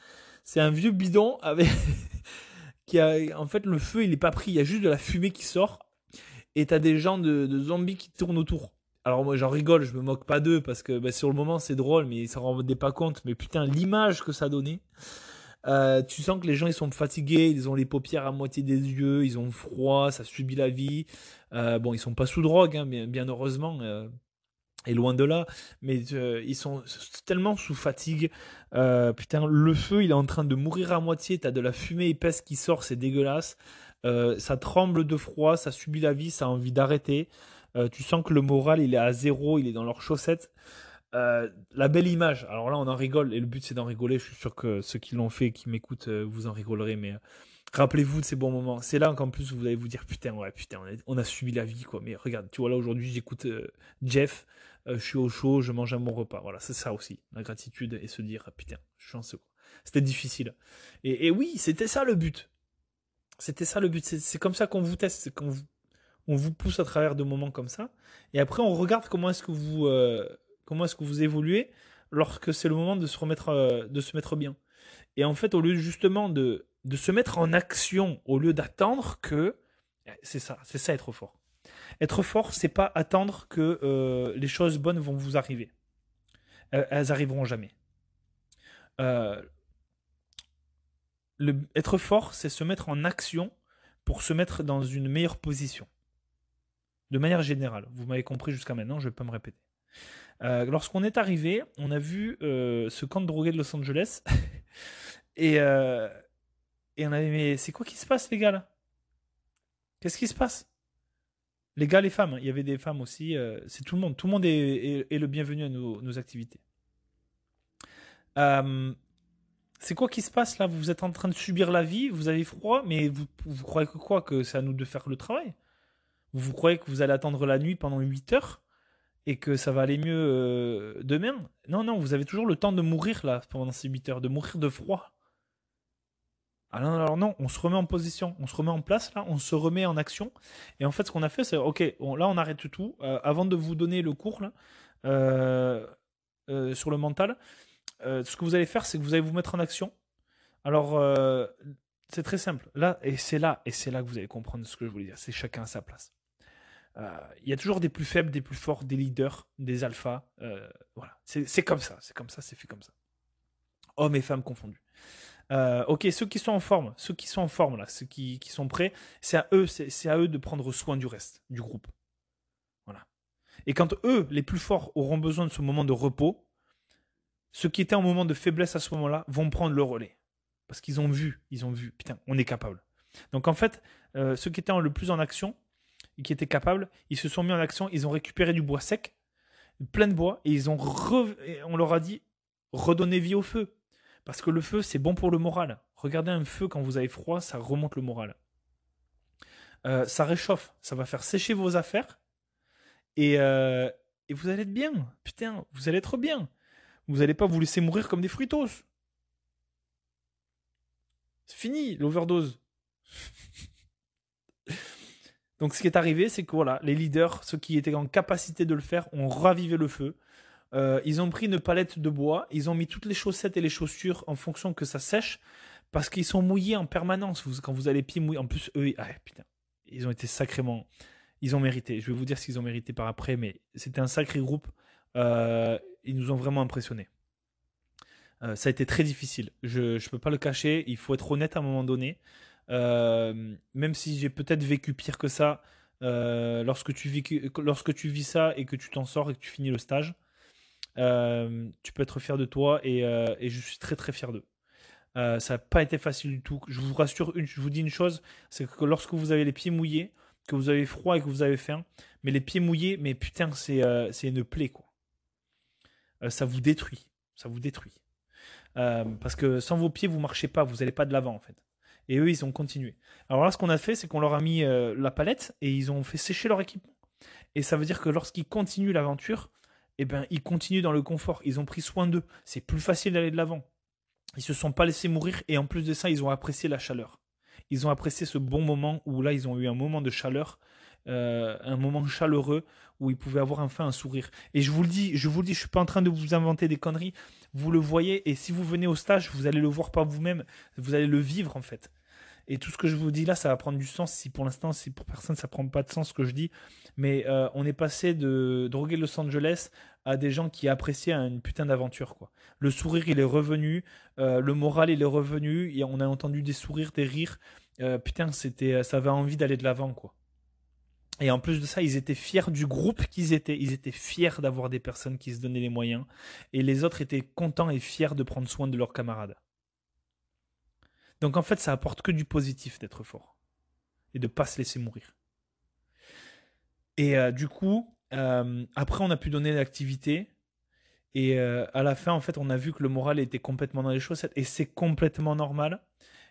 C'est un vieux bidon avec. qui a. En fait, le feu, il est pas pris, il y a juste de la fumée qui sort. Et t'as des gens de, zombies qui tournent autour. Alors moi j'en rigole, je me moque pas d'eux parce que bah, sur le moment c'est drôle, mais ils s'en rendaient pas compte. Mais putain, l'image que ça donnait. Euh, tu sens que les gens ils sont fatigués, ils ont les paupières à moitié des yeux, ils ont froid, ça subit la vie. Euh, bon, ils sont pas sous drogue, hein, bien, heureusement, euh, et loin de là, mais ils sont tellement sous fatigue. putain, le feu il est en train de mourir à moitié, t'as de la fumée épaisse qui sort, c'est dégueulasse. Ça tremble de froid, ça subit la vie, ça a envie d'arrêter. tu sens que le moral il est à zéro, il est dans leurs chaussettes. Euh, la belle image. Alors là, on en rigole et le but c'est d'en rigoler. Je suis sûr que ceux qui l'ont fait, qui m'écoutent, euh, vous en rigolerez. Mais euh, rappelez-vous de ces bons moments. C'est là qu'en plus vous allez vous dire putain, ouais, putain, on a, subi la vie quoi. Mais regarde, tu vois là aujourd'hui, j'écoute Jeff. je suis au chaud, je mange un bon repas. Voilà, c'est ça aussi, la gratitude et se dire putain, je suis chanceux. C'était difficile. Et, oui, c'était ça le but. C'était ça le but. C'est comme ça qu'on vous teste. Qu'on vous, pousse à travers de moments comme ça. Et après, on regarde comment est-ce que vous Comment est-ce que vous évoluez lorsque c'est le moment de se remettre, euh, de se mettre bien. Et en fait, au lieu justement de, de se mettre en action, au lieu d'attendre que, c'est ça, c'est ça être fort. Être fort, c'est pas attendre que euh, les choses bonnes vont vous arriver. elles arriveront jamais. Euh, être fort, c'est se mettre en action pour se mettre dans une meilleure position. De manière générale. Vous m'avez compris jusqu'à maintenant, je ne vais pas me répéter. Euh, lorsqu'on est arrivé, on a vu euh, ce camp de drogués de Los Angeles. et, euh, et on avait mais c'est quoi qui se passe les gars Qu'est-ce qui se passe? Les gars, les femmes, il y avait des femmes aussi, c'est tout le monde. Tout le monde est, le bienvenu à nos, nos activités. C'est quoi qui se passe là? Vous êtes en train de subir la vie, vous avez froid, mais vous, croyez que quoi? Que c'est à nous de faire le travail? Vous croyez que vous allez attendre la nuit pendant 8 heures et que ça va aller mieux euh, demain? Non, non, vous avez toujours le temps de mourir là pendant ces 8 heures, de mourir de froid. Alors, ah alors non, on se remet en position, on se remet en place là, on se remet en action. Et en fait, ce qu'on a fait, c'est ok, là on arrête tout. Euh, avant de vous donner le cours euh, sur le mental, ce que vous allez faire, c'est que vous allez vous mettre en action. Alors, c'est très simple. Là, et c'est là, et c'est là que vous allez comprendre ce que je voulais dire. C'est chacun à sa place. Euh, il y a toujours des plus faibles, des plus forts, des leaders, des alphas. Euh, voilà, c'est comme ça, c'est comme ça, c'est fait comme ça. Hommes et femmes confondus. Euh, ok, ceux qui sont en forme, ceux qui sont en forme là, ceux qui, qui sont prêts, c'est à eux, c'est à eux de prendre soin du reste du groupe. Voilà. Et quand eux, les plus forts, auront besoin de ce moment de repos, ceux qui étaient en moment de faiblesse à ce moment-là vont prendre le relais parce qu'ils ont vu, ils ont vu, putain, on est capable. Donc en fait, ceux qui étaient le plus en action, qui étaient capables, ils se sont mis en action, ils ont récupéré du bois sec, plein de bois, et ils ont on leur a dit redonnez vie au feu. Parce que le feu, c'est bon pour le moral. Regardez un feu quand vous avez froid, ça remonte le moral. Euh, ça réchauffe, ça va faire sécher vos affaires, et, euh, et vous allez être bien. Putain, vous allez être bien. Vous n'allez pas vous laisser mourir comme des fruitos. C'est fini, l'overdose. Donc ce qui est arrivé, c'est que voilà, les leaders, ceux qui étaient en capacité de le faire, ont ravivé le feu. Euh, ils ont pris une palette de bois, ils ont mis toutes les chaussettes et les chaussures en fonction que ça sèche, parce qu'ils sont mouillés en permanence. quand vous les pieds mouillés, en plus eux, ah, ils ont été sacrément, ils ont mérité. Je vais vous dire ce qu'ils ont mérité par après, mais c'était un sacré groupe. Euh, ils nous ont vraiment impressionnés. Euh, ça a été très difficile. Je ne peux pas le cacher. Il faut être honnête à un moment donné. Euh, même si j'ai peut-être vécu pire que ça, euh, lorsque, tu vis, lorsque tu vis ça et que tu t'en sors et que tu finis le stage, tu peux être fier de toi et, je suis très très fier d'eux. ça n'a pas été facile du tout. Je vous rassure, je vous dis une chose, c'est que lorsque vous avez les pieds mouillés, que vous avez froid et que vous avez faim, mais les pieds mouillés, mais putain, c'est c'est une plaie quoi. Ça vous détruit, ça vous détruit. parce que sans vos pieds, vous marchez pas, vous n'allez pas de l'avant en fait. Et eux, ils ont continué. Alors là, ce qu'on a fait, c'est qu'on leur a mis euh, la palette et ils ont fait sécher leur équipement. Et ça veut dire que lorsqu'ils continuent l'aventure, eh ben, ils continuent dans le confort. Ils ont pris soin d'eux. C'est plus facile d'aller de l'avant. Ils se sont pas laissés mourir et en plus de ça, ils ont apprécié la chaleur. Ils ont apprécié ce bon moment où là, ils ont eu un moment de chaleur, euh, un moment chaleureux où ils pouvaient avoir enfin un sourire. Et je vous le dis, je vous le dis, je suis pas en train de vous inventer des conneries. Vous le voyez et si vous venez au stage, vous allez le voir par vous-même. Vous allez le vivre en fait. Et tout ce que je vous dis là, ça va prendre du sens. Si pour l'instant, si pour personne, ça prend pas de sens ce que je dis. Mais euh, on est passé de droguer Los Angeles à des gens qui appréciaient une putain d'aventure. quoi. Le sourire, il est revenu. Euh, le moral, il est revenu. Et on a entendu des sourires, des rires. Putain, c'était, ça avait envie d'aller de l'avant. quoi. Et en plus de ça, ils étaient fiers du groupe qu'ils étaient. Ils étaient fiers d'avoir des personnes qui se donnaient les moyens. Et les autres étaient contents et fiers de prendre soin de leurs camarades. Donc en fait, ça apporte que du positif d'être fort et de pas se laisser mourir. Et euh, du coup, euh, après, on a pu donner l'activité. Et euh, à la fin, en fait, on a vu que le moral était complètement dans les chaussettes. Et c'est complètement normal.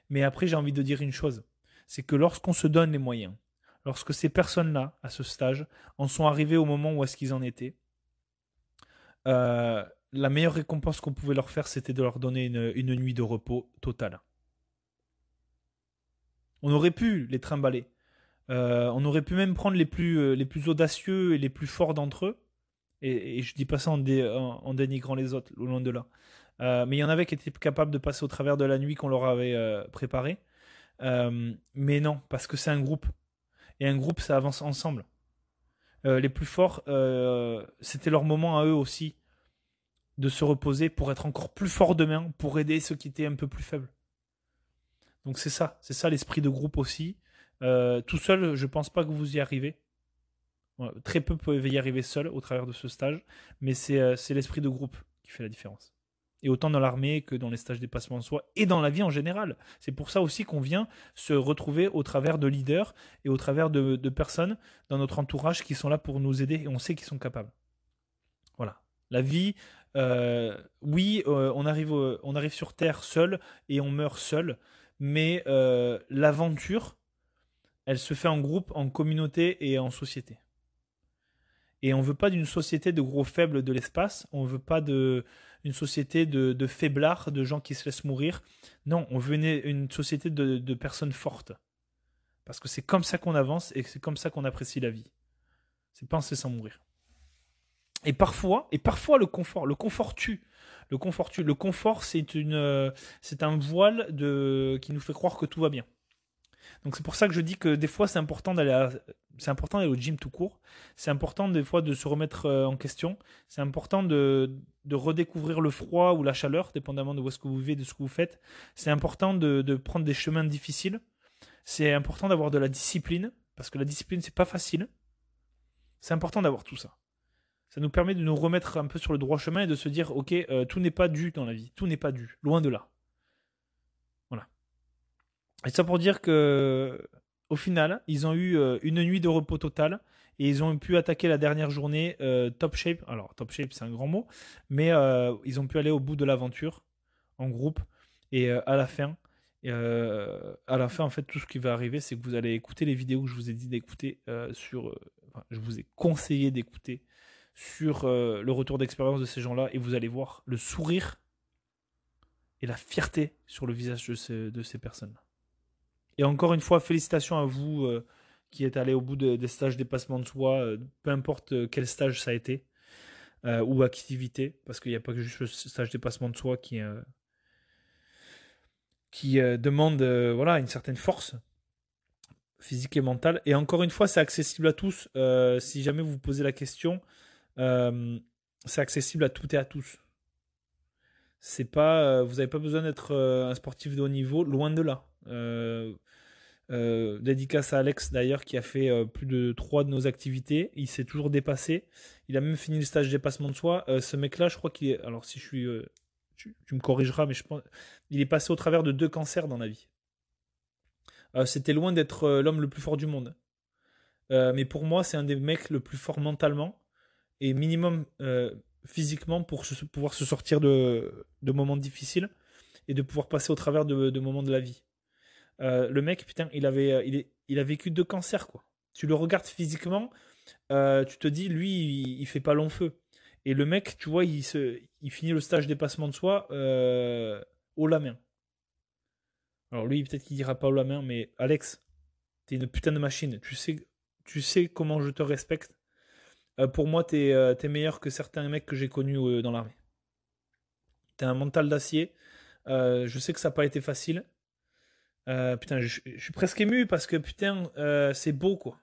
Mais après, j'ai envie de dire une chose. C'est que lorsqu'on se donne les moyens, lorsque ces personnes-là, à ce stage, en sont arrivées au moment où est-ce qu'ils en étaient, la meilleure récompense qu'on pouvait leur faire, c'était de leur donner une nuit de repos totale. On aurait pu les trimballer. Euh, on aurait pu même prendre les plus, euh, les plus audacieux et les plus forts d'entre eux. Et, je dis pas ça en, dénigrant les autres, au loin de là. Euh, mais il y en avait qui étaient capables de passer au travers de la nuit qu'on leur avait préparée. mais non, parce que c'est un groupe. Et un groupe, ça avance ensemble. les plus forts, c'était leur moment à eux aussi de se reposer pour être encore plus forts demain, pour aider ceux qui étaient un peu plus faibles. Donc c'est ça, c'est ça l'esprit de groupe aussi. Euh, tout seul, je pense pas que vous y arrivez. très peu peuvent y arriver seul au travers de ce stage, mais euh, c'est l'esprit de groupe qui fait la différence. Et autant dans l'armée que dans les stages dépassement de soi et dans la vie en général. C'est pour ça aussi qu'on vient se retrouver au travers de leaders et au travers de, personnes dans notre entourage qui sont là pour nous aider et on sait qu'ils sont capables. Voilà. La vie, oui, on, arrive, on arrive sur Terre seul et on meurt seul, mais l'aventure, elle se fait en groupe, en communauté et en société. Et on veut pas d'une société de gros faibles de l'espace, on veut pas de une société de, de, faiblards, de gens qui se laissent mourir. Non, on veut une, société de, personnes fortes. Parce que c'est comme ça qu'on avance et c'est comme ça qu'on apprécie la vie. C'est penser sans mourir. Et parfois, et parfois le confort, le confort tue. Le confort tue. Le confort, c'est une, c'est un voile de, qui nous fait croire que tout va bien. Donc c'est pour ça que je dis que des fois c'est important d'aller c'est important d'aller au gym tout court. C'est important des fois de se remettre euh, en question. C'est important de, de, redécouvrir le froid ou la chaleur, dépendamment de où est-ce que vous vivez, de ce que vous faites. C'est important de, de, prendre des chemins difficiles. C'est important d'avoir de la discipline, parce que la discipline, c'est pas facile. C'est important d'avoir tout ça. Ça nous permet de nous remettre un peu sur le droit chemin et de se dire, ok, euh, tout n'est pas dû dans la vie. Tout n'est pas dû. Loin de là. Et ça pour dire que au final, ils ont eu euh, une nuit de repos total et ils ont pu attaquer la dernière journée euh, top shape. Alors top shape c'est un grand mot, mais euh, ils ont pu aller au bout de l'aventure en groupe et à la fin. À la fin, en fait, tout ce qui va arriver, c'est que vous allez écouter les vidéos que je vous ai dit d'écouter sur. je vous ai conseillé d'écouter sur le retour d'expérience de ces gens-là et vous allez voir le sourire et la fierté sur le visage de de ces personnes. Et encore une fois, félicitations à vous euh, qui êtes allé au bout des stages dépassement de soi, euh, peu importe euh, quel stage ça a été, ou activité, parce qu'il n'y a pas que juste le stage dépassement de soi qui, qui demande voilà, une certaine force physique et mentale. Et encore une fois, c'est accessible à tous. si jamais vous vous posez la question, c'est accessible à toutes et à tous. C'est pas, vous n'avez pas besoin d'être un sportif de haut niveau, loin de là. Euh, euh, dédicace à Alex d'ailleurs qui a fait euh, plus de 3 de nos activités. Il s'est toujours dépassé. Il a même fini le stage dépassement de soi. ce mec-là, je crois qu'il est. Alors si je suis. Tu, me corrigeras, mais je pense. Il est passé au travers de deux cancers dans la vie. C'était loin d'être l'homme le plus fort du monde. mais pour moi, c'est un des mecs le plus fort mentalement et minimum physiquement pour pouvoir se sortir de, moments difficiles et de pouvoir passer au travers de moments de la vie. Euh, le mec, putain, il avait, euh, il, est, il a vécu deux cancers, quoi. Tu le regardes physiquement, euh, tu te dis, lui, il, fait pas long feu. Et le mec, tu vois, il, se, il finit le stage dépassement de soi haut la main. Alors lui, peut-être qu'il dira pas haut la main, mais Alex, t'es une putain de machine. Tu sais, tu sais comment je te respecte. pour moi, t'es es meilleur que certains mecs que j'ai connus dans l'armée. T'as un mental d'acier. je sais que ça n'a pas été facile. Euh, putain, je, suis presque ému parce que putain, euh, c'est beau quoi.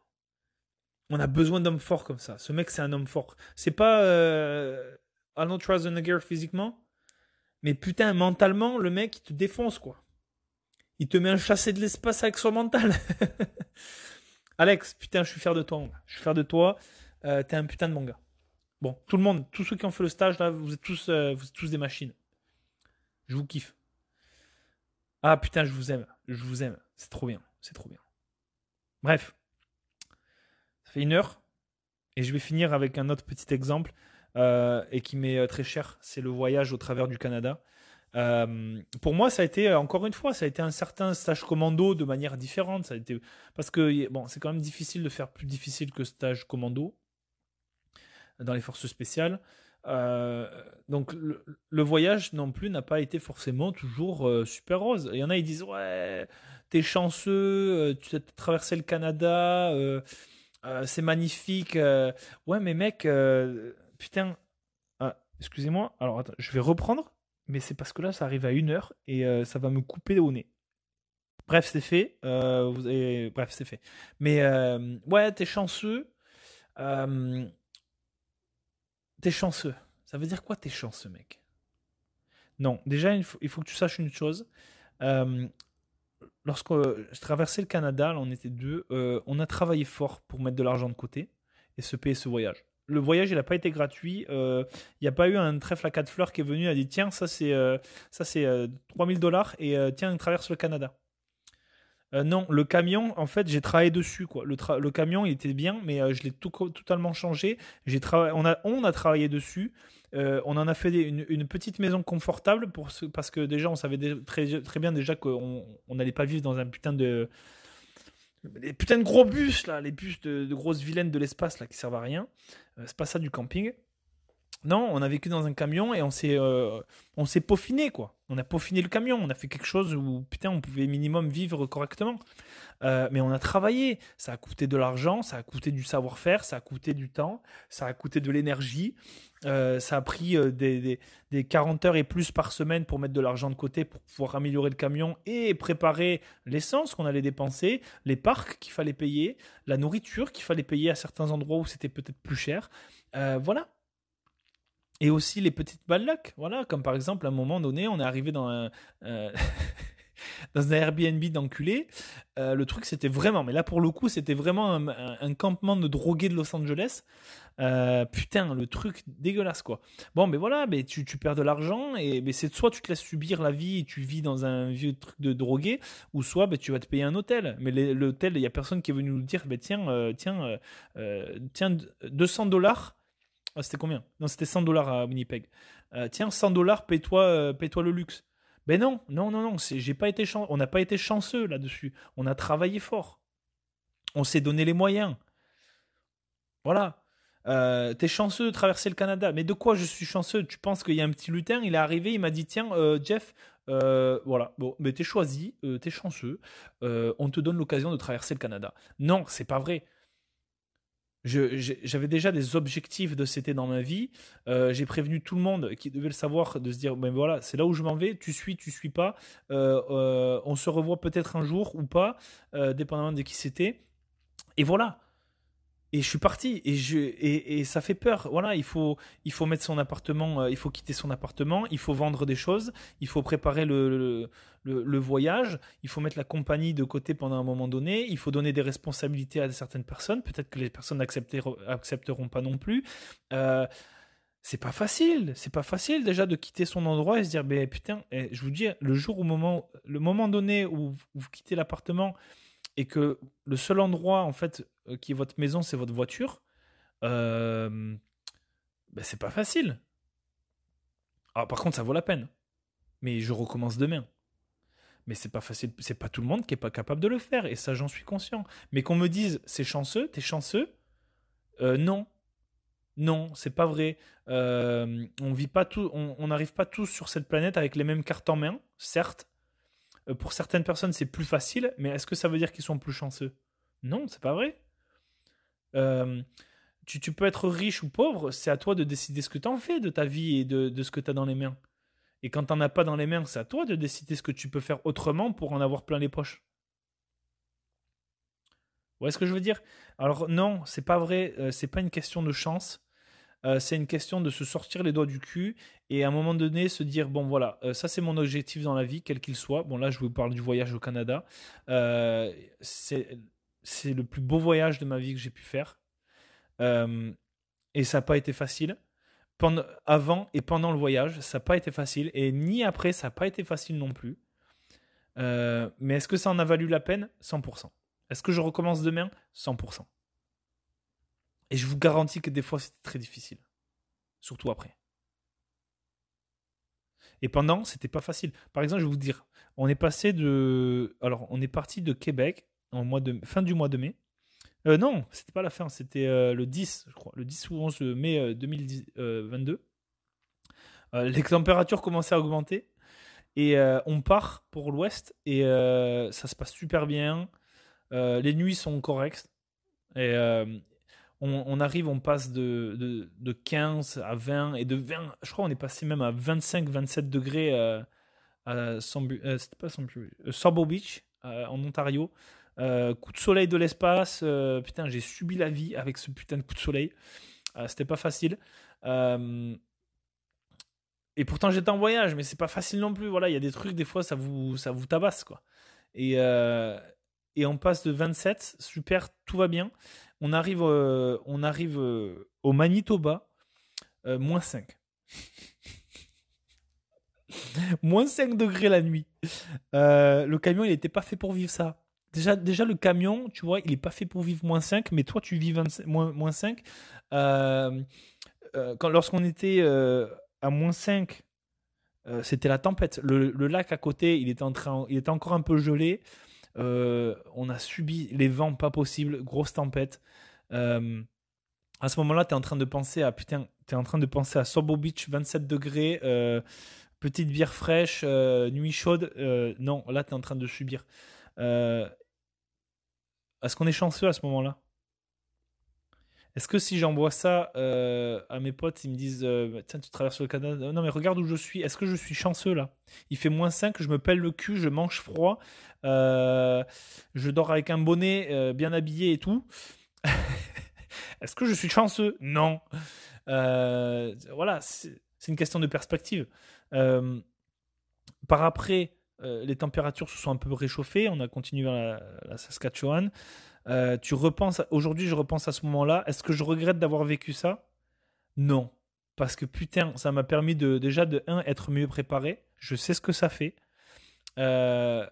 On a besoin d'hommes forts comme ça. Ce mec, c'est un homme fort. C'est pas euh, Arnold Schwarzenegger physiquement, mais putain, mentalement, le mec, il te défonce quoi. Il te met un chassé de l'espace avec son mental. Alex, putain, je suis fier de toi. Je suis fier de toi. Euh, T'es un putain de mon gars. Bon, tout le monde, tous ceux qui ont fait le stage là, vous êtes tous, vous êtes tous des machines. Je vous kiffe. Ah putain, je vous aime. Je vous aime. C'est trop bien. C'est trop bien. Bref. Ça fait une heure. Et je vais finir avec un autre petit exemple. Euh, et qui m'est euh, très cher. C'est le voyage au travers du Canada. Euh, pour moi, ça a été, encore une fois, ça a été un certain stage commando de manière différente. Parce que c'est quand même difficile de faire plus difficile que stage commando dans les forces spéciales. Euh, donc le, voyage non plus n'a pas été forcément toujours euh, super rose. Il y en a ils disent ouais t'es chanceux, euh, tu as traversé le Canada, c'est magnifique. ouais mais mec putain excusez-moi alors attends je vais reprendre mais c'est parce que là ça arrive à une heure et ça va me couper au nez. Bref c'est fait bref c'est fait mais ouais t'es chanceux. T'es chanceux. Ça veut dire quoi t'es chanceux, mec? Non, déjà, il faut, que tu saches une chose. Euh, lorsque je traversais le Canada, on était deux, euh, on a travaillé fort pour mettre de l'argent de côté et se payer ce voyage. Le voyage, il n'a pas été gratuit. Euh, il n'y a pas eu un trèfle à quatre fleurs qui est venu et a dit tiens, ça c'est ça c'est 3000 dollars et tiens, traverse le Canada. Euh, non, le camion, en fait, j'ai travaillé dessus. Quoi. Le, camion, il était bien, mais euh, je l'ai tout, totalement changé. On, a, travaillé dessus. Euh, on en a fait une, petite maison confortable parce que déjà, on savait très, très bien déjà qu'on n'allait pas vivre dans un putain de. Les putains de gros bus, là, les bus de, de grosses vilaines de l'espace, là, qui servent à rien. c'est pas ça du camping. Non, on a vécu dans un camion et on s'est euh, on s'est peaufiné quoi. On a peaufiné le camion, on a fait quelque chose où putain on pouvait minimum vivre correctement. Euh, mais on a travaillé, ça a coûté de l'argent, ça a coûté du savoir-faire, ça a coûté du temps, ça a coûté de l'énergie, euh, ça a pris des, des, 40 heures et plus par semaine pour mettre de l'argent de côté pour pouvoir améliorer le camion et préparer l'essence qu'on allait dépenser, les parcs qu'il fallait payer, la nourriture qu'il fallait payer à certains endroits où c'était peut-être plus cher. voilà, et aussi les petites balles luck, voilà, comme par exemple à un moment donné, on est arrivé dans un, euh, dans un Airbnb d'enculé. Euh, le truc, c'était vraiment, mais là pour le coup, c'était vraiment un, campement de drogués de Los Angeles. Euh, putain, le truc dégueulasse quoi. Bon, mais voilà, mais tu, perds de l'argent et mais c'est soit tu te laisses subir la vie et tu vis dans un vieux truc de drogué, ou soit ben, tu vas te payer un hôtel. Mais l'hôtel, il y a personne qui est venu nous dire, ben, tiens, tiens, tiens, 200 dollars ah, c'était combien? Non, c'était 100 dollars à Winnipeg. Euh, tiens, 100 dollars, paye-toi euh, paye le luxe. Ben non, non, non, non, on n'a pas été chanceux là-dessus. On a travaillé fort. On s'est donné les moyens. Voilà. Euh, t'es chanceux de traverser le Canada. Mais de quoi je suis chanceux? Tu penses qu'il y a un petit lutin, il est arrivé, il m'a dit Tiens, Jeff, voilà, bon, mais t'es choisi, t'es chanceux, on te donne l'occasion de traverser le Canada. Non, c'est pas vrai j'avais déjà des objectifs de CT dans ma vie. Euh, j'ai prévenu tout le monde qui devait le savoir de se dire ben voilà, c'est là où je m'en vais. Tu suis, tu suis pas. Euh, euh, on se revoit peut-être un jour ou pas, dépendamment de qui c'était. Et voilà et je suis parti. Et je et, ça fait peur. Voilà il faut il faut mettre son appartement euh, il faut quitter son appartement il faut vendre des choses il faut préparer le, le, voyage il faut mettre la compagnie de côté pendant un moment donné il faut donner des responsabilités à certaines personnes. Peut-être que les personnes n'accepteront accepteront pas non plus. Euh, c'est pas facile. C'est pas facile déjà de quitter son endroit et se dire ben putain eh, je vous dis le jour au moment le moment donné où vous quittez l'appartement et que le seul endroit en fait euh, qui est votre maison, c'est votre voiture, euh, ben c'est pas facile. Alors, ah, par contre, ça vaut la peine. Mais je recommence demain. Mais c'est pas facile, c'est pas tout le monde qui est pas capable de le faire, et ça j'en suis conscient. Mais qu'on me dise c'est chanceux, t'es chanceux, euh, non, non, c'est pas vrai. on vit pas tout, on n'arrive pas tous sur cette planète avec les mêmes cartes en main, certes, euh, pour certaines personnes, c'est plus facile, mais est-ce que ça veut dire qu'ils sont plus chanceux? Non, c'est pas vrai. Euh, tu, peux être riche ou pauvre, c'est à toi de décider ce que tu en fais de ta vie et de, ce que tu as dans les mains. Et quand tu n'en as pas dans les mains, c'est à toi de décider ce que tu peux faire autrement pour en avoir plein les poches. Vous voyez ce que je veux dire? Alors non, c'est pas vrai, euh, c'est pas une question de chance. Euh, c'est une question de se sortir les doigts du cul et à un moment donné se dire bon voilà, euh, ça c'est mon objectif dans la vie, quel qu'il soit. Bon là je vous parle du voyage au Canada. Euh, c'est le plus beau voyage de ma vie que j'ai pu faire. et ça n'a pas été facile. Pendant, avant et pendant le voyage, ça n'a pas été facile. Et ni après, ça n'a pas été facile non plus. mais est-ce que ça en a valu la peine? 100%. Est-ce que je recommence demain? 100%. Et je vous garantis que des fois, c'était très difficile. Surtout après. Et pendant, c'était pas facile. Par exemple, je vais vous dire, on est passé de. Alors, on est parti de Québec en mois de fin du mois de mai. Euh, non, c'était pas la fin, c'était euh, le 10, je crois, le 10 ou 11 mai 2022. Euh, les températures commençaient à augmenter et on part pour l'ouest et ça se passe super bien. les nuits sont correctes et, on, arrive, on passe de, de, 15 à 20 et de 20, je crois on est passé même à 25-27 degrés euh, à euh, c'était pas euh, Beach en Ontario. coup de soleil de l'espace, putain j'ai subi la vie avec ce putain de coup de soleil. c'était pas facile. et pourtant j'étais en voyage, mais c'est pas facile non plus. Voilà, il y a des trucs des fois ça vous ça vous tabasse quoi. Et et on passe de 27, super, tout va bien. On arrive, euh, euh, au Manitoba, euh, moins 5. moins 5 degrés la nuit. le camion, il n'était pas fait pour vivre ça. déjà, le camion, tu vois, il est pas fait pour vivre moins 5, mais toi, tu vis moins, moins 5. Euh, euh, quand, lorsqu'on était à moins 5, c'était la tempête. Le, lac à côté, il était encore un peu gelé. On a subi les vents pas possibles, grosse tempête. à ce moment-là, tu es en train de penser à putain, tu en train de penser à Sobo Beach, 27 degrés, petite bière fraîche, nuit chaude. non, là, tu es en train de subir. Est-ce qu'on est chanceux à ce moment-là? Est-ce que si j'envoie ça euh, à mes potes, ils me disent euh, Tiens, tu traverses le Canada Non, mais regarde où je suis. Est-ce que je suis chanceux là? Il fait moins 5, je me pèle le cul, je mange froid, euh, je dors avec un bonnet bien habillé et tout. Est-ce que je suis chanceux? Non. voilà, c'est une question de perspective. par après, euh, les températures se sont un peu réchauffées, on a continué à la, Saskatchewan. Euh, tu repenses, aujourd'hui je repense à ce moment-là, est-ce que je regrette d'avoir vécu ça? Non. Parce que putain, ça m'a permis de déjà de être mieux préparé. Je sais ce que ça fait. Euh,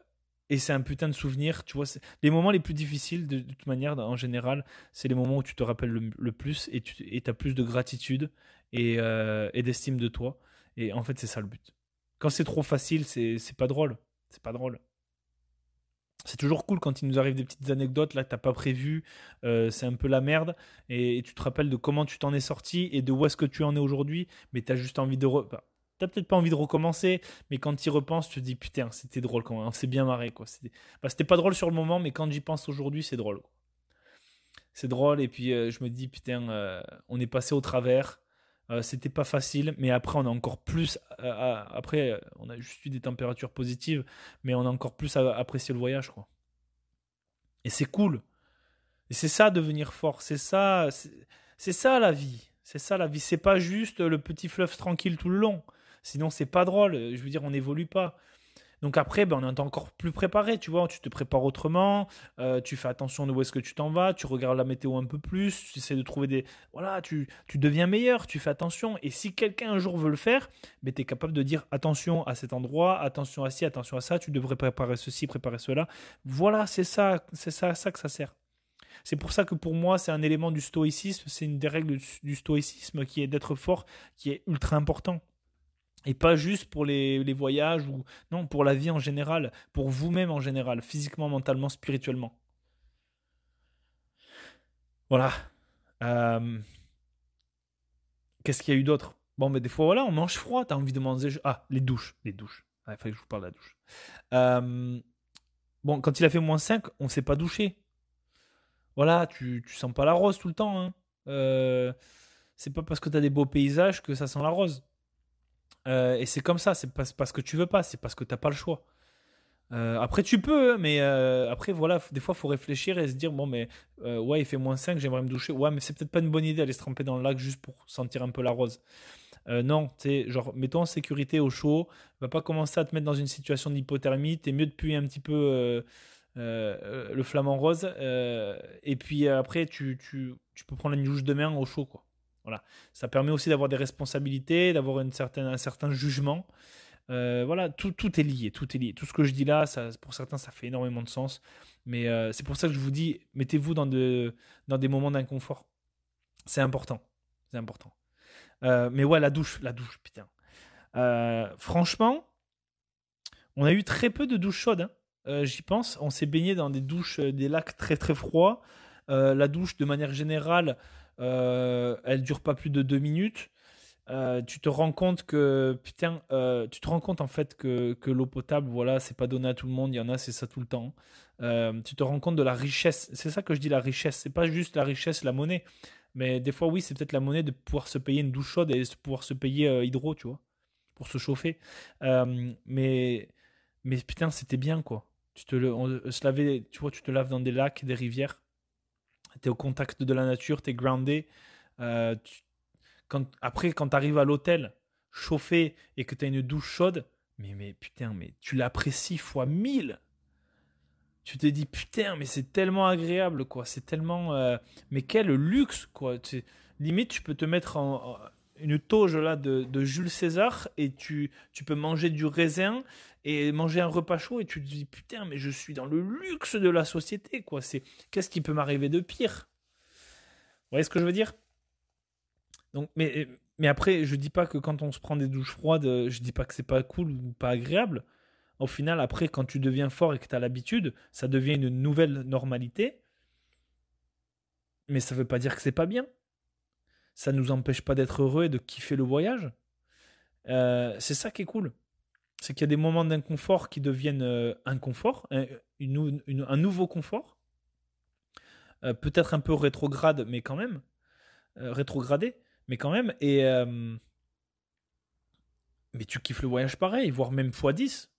et c'est un putain de souvenir, tu vois. Les moments les plus difficiles, de, toute manière, en général, c'est les moments où tu te rappelles le, plus et tu as plus de gratitude et d'estime de toi. Et en fait, c'est ça le but. Quand c'est trop facile, c'est pas drôle. C'est pas drôle. C'est toujours cool quand il nous arrive des petites anecdotes là que t'as pas prévu, euh, c'est un peu la merde et, tu te rappelles de comment tu t'en es sorti et de où est-ce que tu en es aujourd'hui, mais t'as juste envie de bah, t'as peut-être pas envie de recommencer, mais quand tu y repenses, tu te dis putain c'était drôle quand même, on s'est bien marré quoi. C'était bah, pas drôle sur le moment, mais quand j'y pense aujourd'hui c'est drôle. C'est drôle et puis euh, je me dis putain euh, on est passé au travers, euh, c'était pas facile, mais après on a encore plus. Euh, après, on a juste eu des températures positives, mais on a encore plus apprécié le voyage, quoi. Et c'est cool. Et c'est ça devenir fort. C'est ça, c'est ça la vie. C'est ça la vie. C'est pas juste le petit fleuve tranquille tout le long. Sinon c'est pas drôle. Je veux dire, on n'évolue pas. Donc après, ben, on est encore plus préparé, tu vois, tu te prépares autrement, euh, tu fais attention de où est-ce que tu t'en vas, tu regardes la météo un peu plus, tu essaies de trouver des... Voilà, tu, tu deviens meilleur, tu fais attention. Et si quelqu'un un jour veut le faire, ben, tu es capable de dire attention à cet endroit, attention à ci, attention à ça, tu devrais préparer ceci, préparer cela. Voilà, c'est ça, c'est ça, ça que ça sert. C'est pour ça que pour moi, c'est un élément du stoïcisme, c'est une des règles du stoïcisme qui est d'être fort, qui est ultra important. Et pas juste pour les, voyages ou non, pour la vie en général, pour vous-même en général, physiquement, mentalement, spirituellement. Voilà. Euh, qu'est-ce qu'il y a eu d'autre? Bon, mais des fois, voilà, on mange froid, t'as envie de manger. Ah, les douches. Les douches. Il fallait que je vous parle de la douche. Euh, bon, quand il a fait moins 5, on s'est pas douché. Voilà, tu, tu sens pas la rose tout le temps. Hein. Euh, c'est pas parce que tu as des beaux paysages que ça sent la rose. Euh, et c'est comme ça, c'est pas parce que tu veux pas, c'est parce que t'as pas le choix. Euh, après, tu peux, hein, mais euh, après, voilà, des fois, faut réfléchir et se dire bon, mais ouais, il fait moins 5, j'aimerais me doucher. Ouais, mais c'est peut-être pas une bonne idée d'aller se tremper dans le lac juste pour sentir un peu la rose. non, tu sais, genre, mets-toi en sécurité au chaud, va pas commencer à te mettre dans une situation d'hypothermie, t'es mieux de puer un petit peu le flamant rose, et puis après, tu, tu, tu peux prendre une douche de main au chaud, quoi. Voilà. Ça permet aussi d'avoir des responsabilités, d'avoir une certaine, un certain jugement. Euh, voilà, tout, tout, est lié, tout est lié. Tout ce que je dis là, ça, pour certains, ça fait énormément de sens. Mais euh, c'est pour ça que je vous dis, mettez-vous dans, de, dans des moments d'inconfort. C'est important. C'est important. Euh, mais ouais, la douche, la douche, putain. franchement, on a eu très peu de douches chaudes. Hein. J'y pense. On s'est baigné dans des douches, des lacs très très froids. la douche, de manière générale, euh, elle dure pas plus de deux minutes. Euh, tu te rends compte que putain, euh, tu te rends compte en fait que, que l'eau potable, voilà, c'est pas donné à tout le monde. Il y en a, c'est ça tout le temps. tu te rends compte de la richesse. C'est ça que je dis la richesse. C'est pas juste la richesse, la monnaie. Mais des fois, oui, c'est peut-être la monnaie de pouvoir se payer une douche chaude et de pouvoir se payer hydro, tu vois, pour se chauffer. mais mais putain, c'était bien quoi. Tu te tu vois, tu te laves dans des lacs, des rivières tu es au contact de la nature, tu es groundé. Euh, après, quand tu arrives à l'hôtel, chauffé, et que tu as une douche chaude, mais, mais putain, mais tu l'apprécies fois mille. Tu te dis, putain, mais c'est tellement agréable, quoi. C'est tellement. Euh, mais quel luxe, quoi. limite, tu peux te mettre en, une tauge là de, de, Jules César et tu, tu peux manger du raisin et manger un repas chaud et tu te dis putain mais je suis dans le luxe de la société quoi. C'est qu'est-ce qui peut m'arriver de pire? Vous voyez ce que je veux dire? Donc mais mais après je dis pas que quand on se prend des douches froides je dis pas que c'est pas cool ou pas agréable. Au final après quand tu deviens fort et que tu as l'habitude ça devient une nouvelle normalité. Mais ça veut pas dire que c'est pas bien ça nous empêche pas d'être heureux et de kiffer le voyage. Euh, c'est ça qui est cool. C'est qu'il y a des moments d'inconfort qui deviennent euh, un confort, un, nouveau confort. Euh, peut-être un peu rétrograde, mais quand même. rétrogradé, mais quand même. Et. mais tu kiffes le voyage pareil, voire même x10.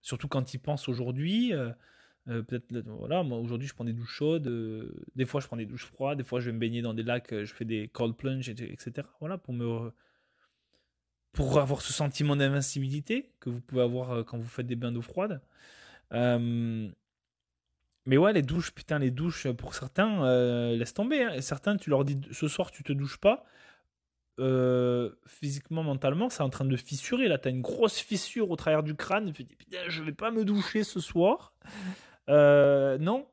Surtout quand il pense aujourd'hui. Euh, peut-être, voilà, moi aujourd'hui je prends des douches chaudes, euh, des fois je prends des douches froides, des fois je vais me baigner dans des lacs, euh, je fais des cold plunge, etc. Voilà, pour me. pour avoir ce sentiment d'invincibilité que vous pouvez avoir quand vous faites des bains d'eau froide. mais ouais, les douches, putain, les douches, pour certains, laisse tomber. Hein. Certains, tu leur dis ce soir tu te douches pas. physiquement, mentalement, c'est en train de fissurer. Là, tu as une grosse fissure au travers du crâne. Tu dis, putain, je vais pas me doucher ce soir. Euh, non.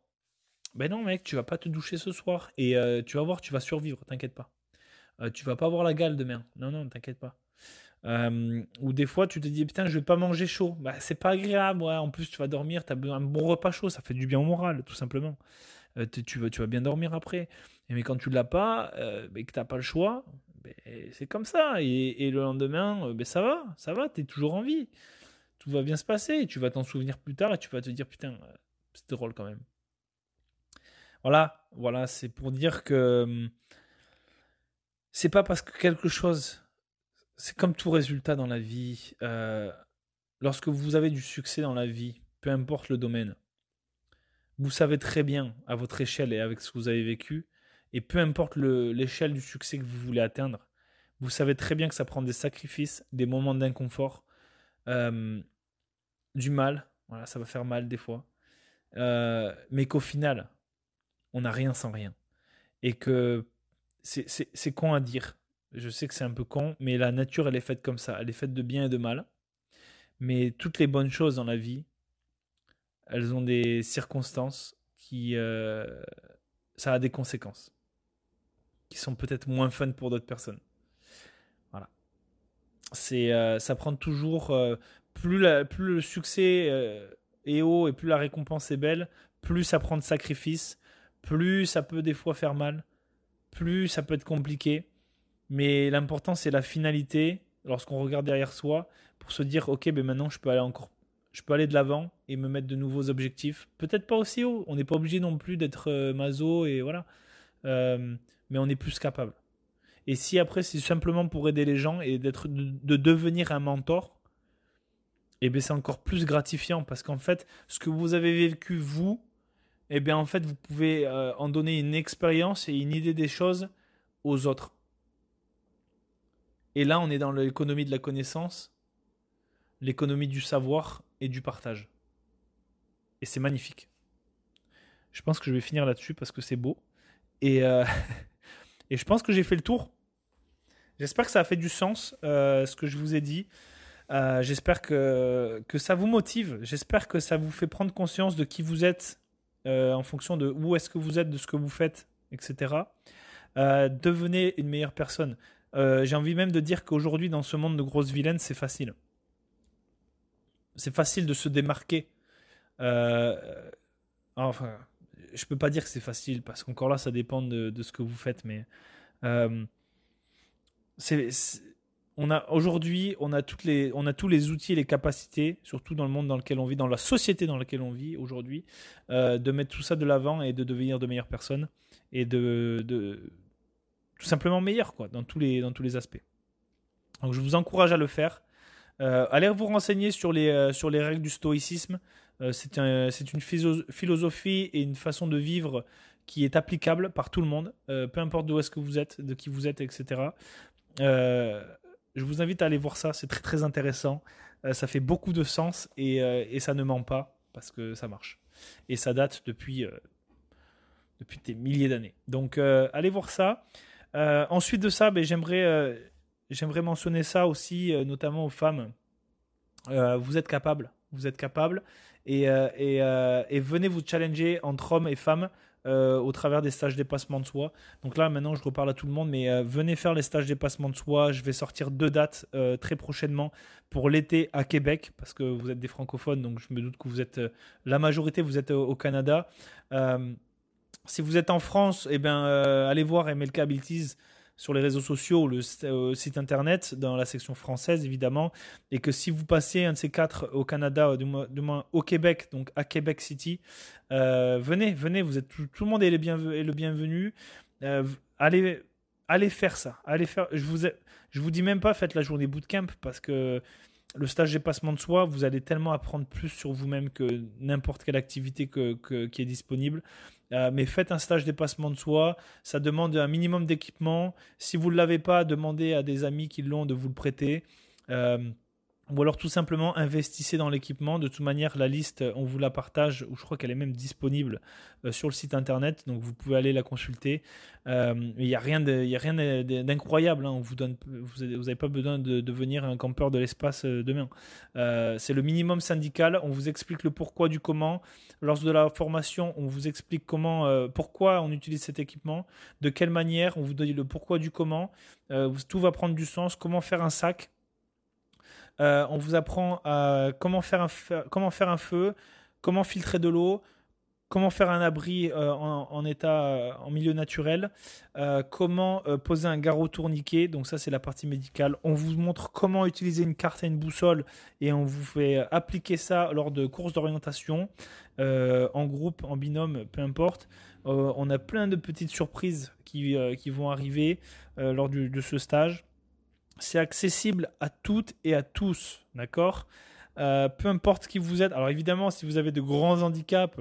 Ben non, mec, tu vas pas te doucher ce soir. Et euh, tu vas voir, tu vas survivre, t'inquiète pas. Euh, tu vas pas avoir la gale demain. Non, non, t'inquiète pas. ou des fois, tu te dis, putain, je vais pas manger chaud. Bah, c'est pas agréable. Ouais. En plus, tu vas dormir, tu as un bon repas chaud. Ça fait du bien au moral, tout simplement. tu, vas, bien dormir après. Et mais quand tu l'as pas, mais que t'as pas le choix, ben, c'est comme ça. Et, et le lendemain, ben, ça va, ça va, tu es toujours en vie. Tout va bien se passer. Tu vas t'en souvenir plus tard et tu vas te dire, putain, c'est drôle quand même. Voilà, voilà, c'est pour dire que hum, c'est pas parce que quelque chose, c'est comme tout résultat dans la vie. Euh, lorsque vous avez du succès dans la vie, peu importe le domaine, vous savez très bien à votre échelle et avec ce que vous avez vécu, et peu importe l'échelle du succès que vous voulez atteindre, vous savez très bien que ça prend des sacrifices, des moments d'inconfort, euh, du mal. Voilà, ça va faire mal des fois. Euh, mais qu'au final, on n'a rien sans rien. Et que c'est con à dire. Je sais que c'est un peu con, mais la nature, elle est faite comme ça. Elle est faite de bien et de mal. Mais toutes les bonnes choses dans la vie, elles ont des circonstances qui. Euh, ça a des conséquences. Qui sont peut-être moins fun pour d'autres personnes. Voilà. Euh, ça prend toujours. plus, la, plus le succès et haut et plus la récompense est belle, plus ça prend de sacrifices, plus ça peut des fois faire mal, plus ça peut être compliqué. Mais l'important c'est la finalité lorsqu'on regarde derrière soi pour se dire ok ben maintenant je peux aller encore je peux aller de l'avant et me mettre de nouveaux objectifs. Peut-être pas aussi haut, on n'est pas obligé non plus d'être euh, maso et voilà. Euh, mais on est plus capable. Et si après c'est simplement pour aider les gens et d'être de devenir un mentor, et eh bien c'est encore plus gratifiant parce qu'en fait, ce que vous avez vécu vous, et eh bien en fait, vous pouvez euh, en donner une expérience et une idée des choses aux autres. Et là, on est dans l'économie de la connaissance, l'économie du savoir et du partage. Et c'est magnifique. Je pense que je vais finir là-dessus parce que c'est beau. Et, euh, et je pense que j'ai fait le tour. J'espère que ça a fait du sens, euh, ce que je vous ai dit. Euh, j'espère que, que ça vous motive. J'espère que ça vous fait prendre conscience de qui vous êtes euh, en fonction de où est-ce que vous êtes, de ce que vous faites, etc. Euh, devenez une meilleure personne. J'ai envie même de dire qu'aujourd'hui, dans ce monde de grosses vilaines, c'est facile. C'est facile de se démarquer. enfin, je peux pas dire que c'est facile parce qu'encore là, ça dépend de, de, ce que vous faites, mais c'est on a aujourd'hui, on a toutes les, on a tous les outils et les capacités, surtout dans le monde dans lequel on vit, dans la société dans laquelle on vit aujourd'hui, euh, de mettre tout ça de l'avant et de devenir de meilleures personnes et de, de tout simplement meilleurs quoi, dans tous les, dans tous les aspects. Donc je vous encourage à le faire. Euh, allez vous renseigner sur les, euh, sur les règles du stoïcisme. c'est un, une philosophie et une façon de vivre qui est applicable par tout le monde, peu importe d'où est-ce que vous êtes, de qui vous êtes, etc. Je vous invite à aller voir ça, c'est très très intéressant. Euh, ça fait beaucoup de sens euh, et, ça ne ment pas parce que ça marche. Et ça date depuis, euh, depuis des milliers d'années. Donc allez voir ça. ensuite de ça, ben, j'aimerais, j'aimerais mentionner ça aussi, notamment aux femmes. vous êtes capables, vous êtes capables, et, et, et venez vous challenger entre hommes et femmes euh, au travers des stages dépassement de soi. Donc là, maintenant, je reparle à tout le monde, mais euh, venez faire les stages dépassement de soi. Je vais sortir deux dates euh, très prochainement pour l'été à Québec, parce que vous êtes des francophones, donc je me doute que vous êtes la majorité, vous êtes au, Canada. si vous êtes en France, eh bien, allez voir MLK Abilities sur les réseaux sociaux, le euh, site internet, dans la section française évidemment, et que si vous passez un de ces quatre au Canada, du moins, du moins au Québec, donc à Québec City, euh, venez, venez, vous êtes tout, le monde est le, bienvenu. le bienvenu. Euh, allez, allez faire ça, allez faire. Je vous, je vous dis même pas faites la journée bootcamp parce que le stage dépassement de soi, vous allez tellement apprendre plus sur vous-même que n'importe quelle activité qui est disponible. Euh, mais faites un stage dépassement de soi. Ça demande un minimum d'équipement. Si vous ne l'avez pas, demandez à des amis qui l'ont de vous le prêter. Euh, ou alors tout simplement investissez dans l'équipement. De toute manière, la liste, on vous la partage, ou je crois qu'elle est même disponible euh, sur le site internet, donc vous pouvez aller la consulter. Euh, il n'y a rien d'incroyable. Vous vous n'avez pas besoin de devenir un campeur de l'espace euh, demain. C'est le minimum syndical. On vous explique le pourquoi du comment. Lors de la formation, on vous explique comment, pourquoi on utilise cet équipement, de quelle manière. On vous donne le pourquoi du comment. tout va prendre du sens. Comment faire un sac euh, on vous apprend comment, faire un, comment faire un feu, comment filtrer de l'eau, comment faire un abri euh, en, état euh, en milieu naturel, comment poser un garrot tourniquet, donc ça c'est la partie médicale. On vous montre comment utiliser une carte et une boussole et on vous fait appliquer ça lors de courses d'orientation, en groupe, en binôme, peu importe. on a plein de petites surprises qui, vont arriver lors de ce stage c'est accessible à toutes et à tous, d'accord euh, Peu importe qui vous êtes. Alors évidemment, si vous avez de grands handicaps,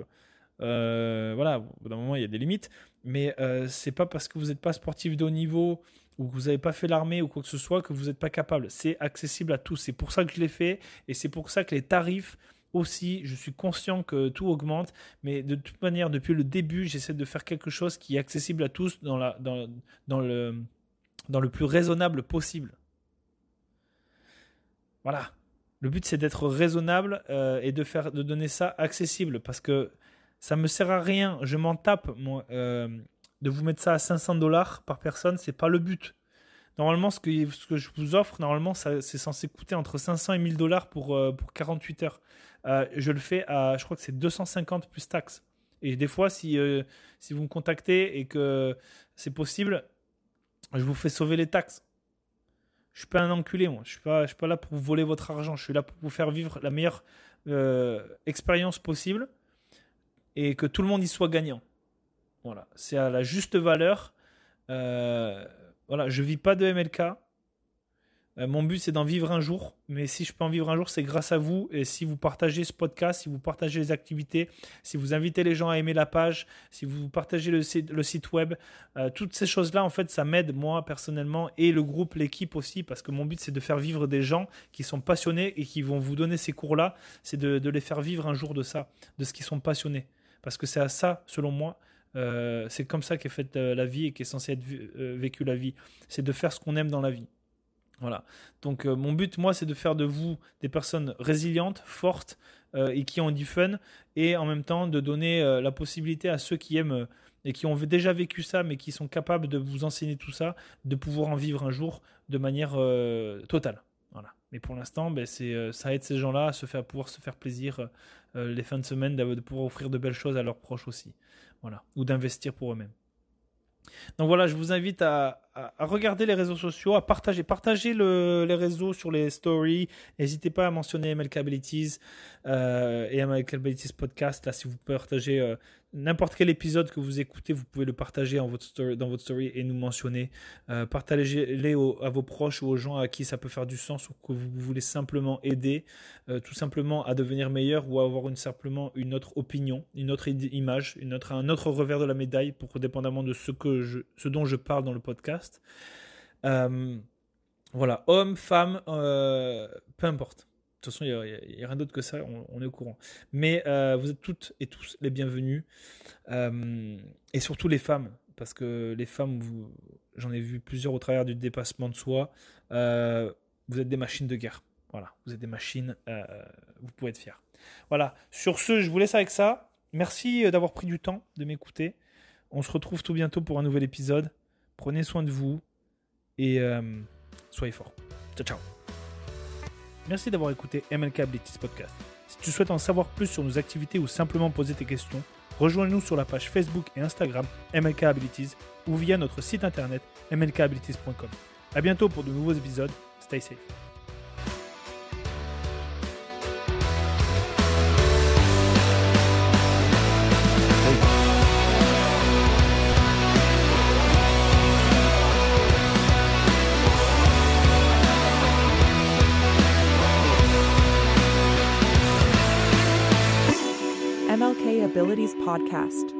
euh, voilà, au bout d'un moment, il y a des limites. Mais euh, c'est pas parce que vous n'êtes pas sportif de haut niveau ou que vous n'avez pas fait l'armée ou quoi que ce soit que vous n'êtes pas capable. C'est accessible à tous. C'est pour ça que je l'ai fait et c'est pour ça que les tarifs aussi, je suis conscient que tout augmente, mais de toute manière, depuis le début, j'essaie de faire quelque chose qui est accessible à tous dans, dans, le, dans le plus raisonnable possible. Voilà. Le but, c'est d'être raisonnable euh, et de, faire, de donner ça accessible parce que ça me sert à rien. Je m'en tape, moi, euh, de vous mettre ça à 500 dollars par personne. C'est pas le but. Normalement, ce que, je vous offre, normalement, c'est censé coûter entre 500 et 1000 dollars pour, euh, pour 48 heures. je le fais à, je crois que c'est 250 plus taxes. Et des fois, si, si vous me contactez et que c'est possible, je vous fais sauver les taxes. Je suis pas un enculé, moi. Je suis pas, je suis pas là pour vous voler votre argent. Je suis là pour vous faire vivre la meilleure euh, expérience possible et que tout le monde y soit gagnant. Voilà, c'est à la juste valeur. Euh, voilà, je vis pas de MLK. Euh, mon but, c'est d'en vivre un jour. Mais si je peux en vivre un jour, c'est grâce à vous. Et si vous partagez ce podcast, si vous partagez les activités, si vous invitez les gens à aimer la page, si vous partagez le site, web, euh, toutes ces choses-là, en fait, ça m'aide moi personnellement et le groupe, l'équipe aussi. Parce que mon but, c'est de faire vivre des gens qui sont passionnés et qui vont vous donner ces cours-là. C'est de, les faire vivre un jour de ça, de ce qu'ils sont passionnés. Parce que c'est à ça, selon moi, euh, c'est comme ça qu'est faite la vie et qu'est censée être vécue la vie. C'est de faire ce qu'on aime dans la vie. Voilà. Donc euh, mon but, moi, c'est de faire de vous des personnes résilientes, fortes euh, et qui ont du fun, et en même temps de donner euh, la possibilité à ceux qui aiment et qui ont déjà vécu ça, mais qui sont capables de vous enseigner tout ça, de pouvoir en vivre un jour de manière totale. Voilà. Mais pour l'instant, ben, ça aide ces gens-là à, se faire, pouvoir se faire plaisir les fins de semaine, de pouvoir offrir de belles choses à leurs proches aussi. Voilà. Ou d'investir pour eux-mêmes. Donc voilà, je vous invite à, regarder les réseaux sociaux, à partager. Partagez les réseaux sur les stories. N'hésitez pas à mentionner MLK Abilities euh, et MLK Abilities Podcast. Là, si vous partagez euh, n'importe quel épisode que vous écoutez, vous pouvez le partager dans votre story, et nous mentionner. Euh, partagez-les à vos proches ou aux gens à qui ça peut faire du sens ou que vous voulez simplement aider, euh, tout simplement à devenir meilleur ou à avoir simplement une autre opinion, une autre image, un autre revers de la médaille pour dépendamment de ce, que je, ce dont je parle dans le podcast. Euh, voilà, homme, femme, peu importe. De toute façon, il n'y a, rien d'autre que ça, on, est au courant. Mais euh, vous êtes toutes et tous les bienvenus. Euh, et surtout les femmes. parce que les femmes, j'en ai vu plusieurs au travers du dépassement de soi, euh, vous êtes des machines de guerre. Voilà, vous êtes des machines, vous pouvez être fiers. Voilà, sur ce, je vous laisse avec ça. Merci d'avoir pris du temps de m'écouter. On se retrouve tout bientôt pour un nouvel épisode. Prenez soin de vous et soyez forts. Ciao, ciao. Merci d'avoir écouté MLK Abilities Podcast. Si tu souhaites en savoir plus sur nos activités ou simplement poser tes questions, rejoins-nous sur la page Facebook et Instagram MLK Abilities ou via notre site internet mlkabilities.com. A bientôt pour de nouveaux épisodes. Stay safe. MLK Abilities Podcast.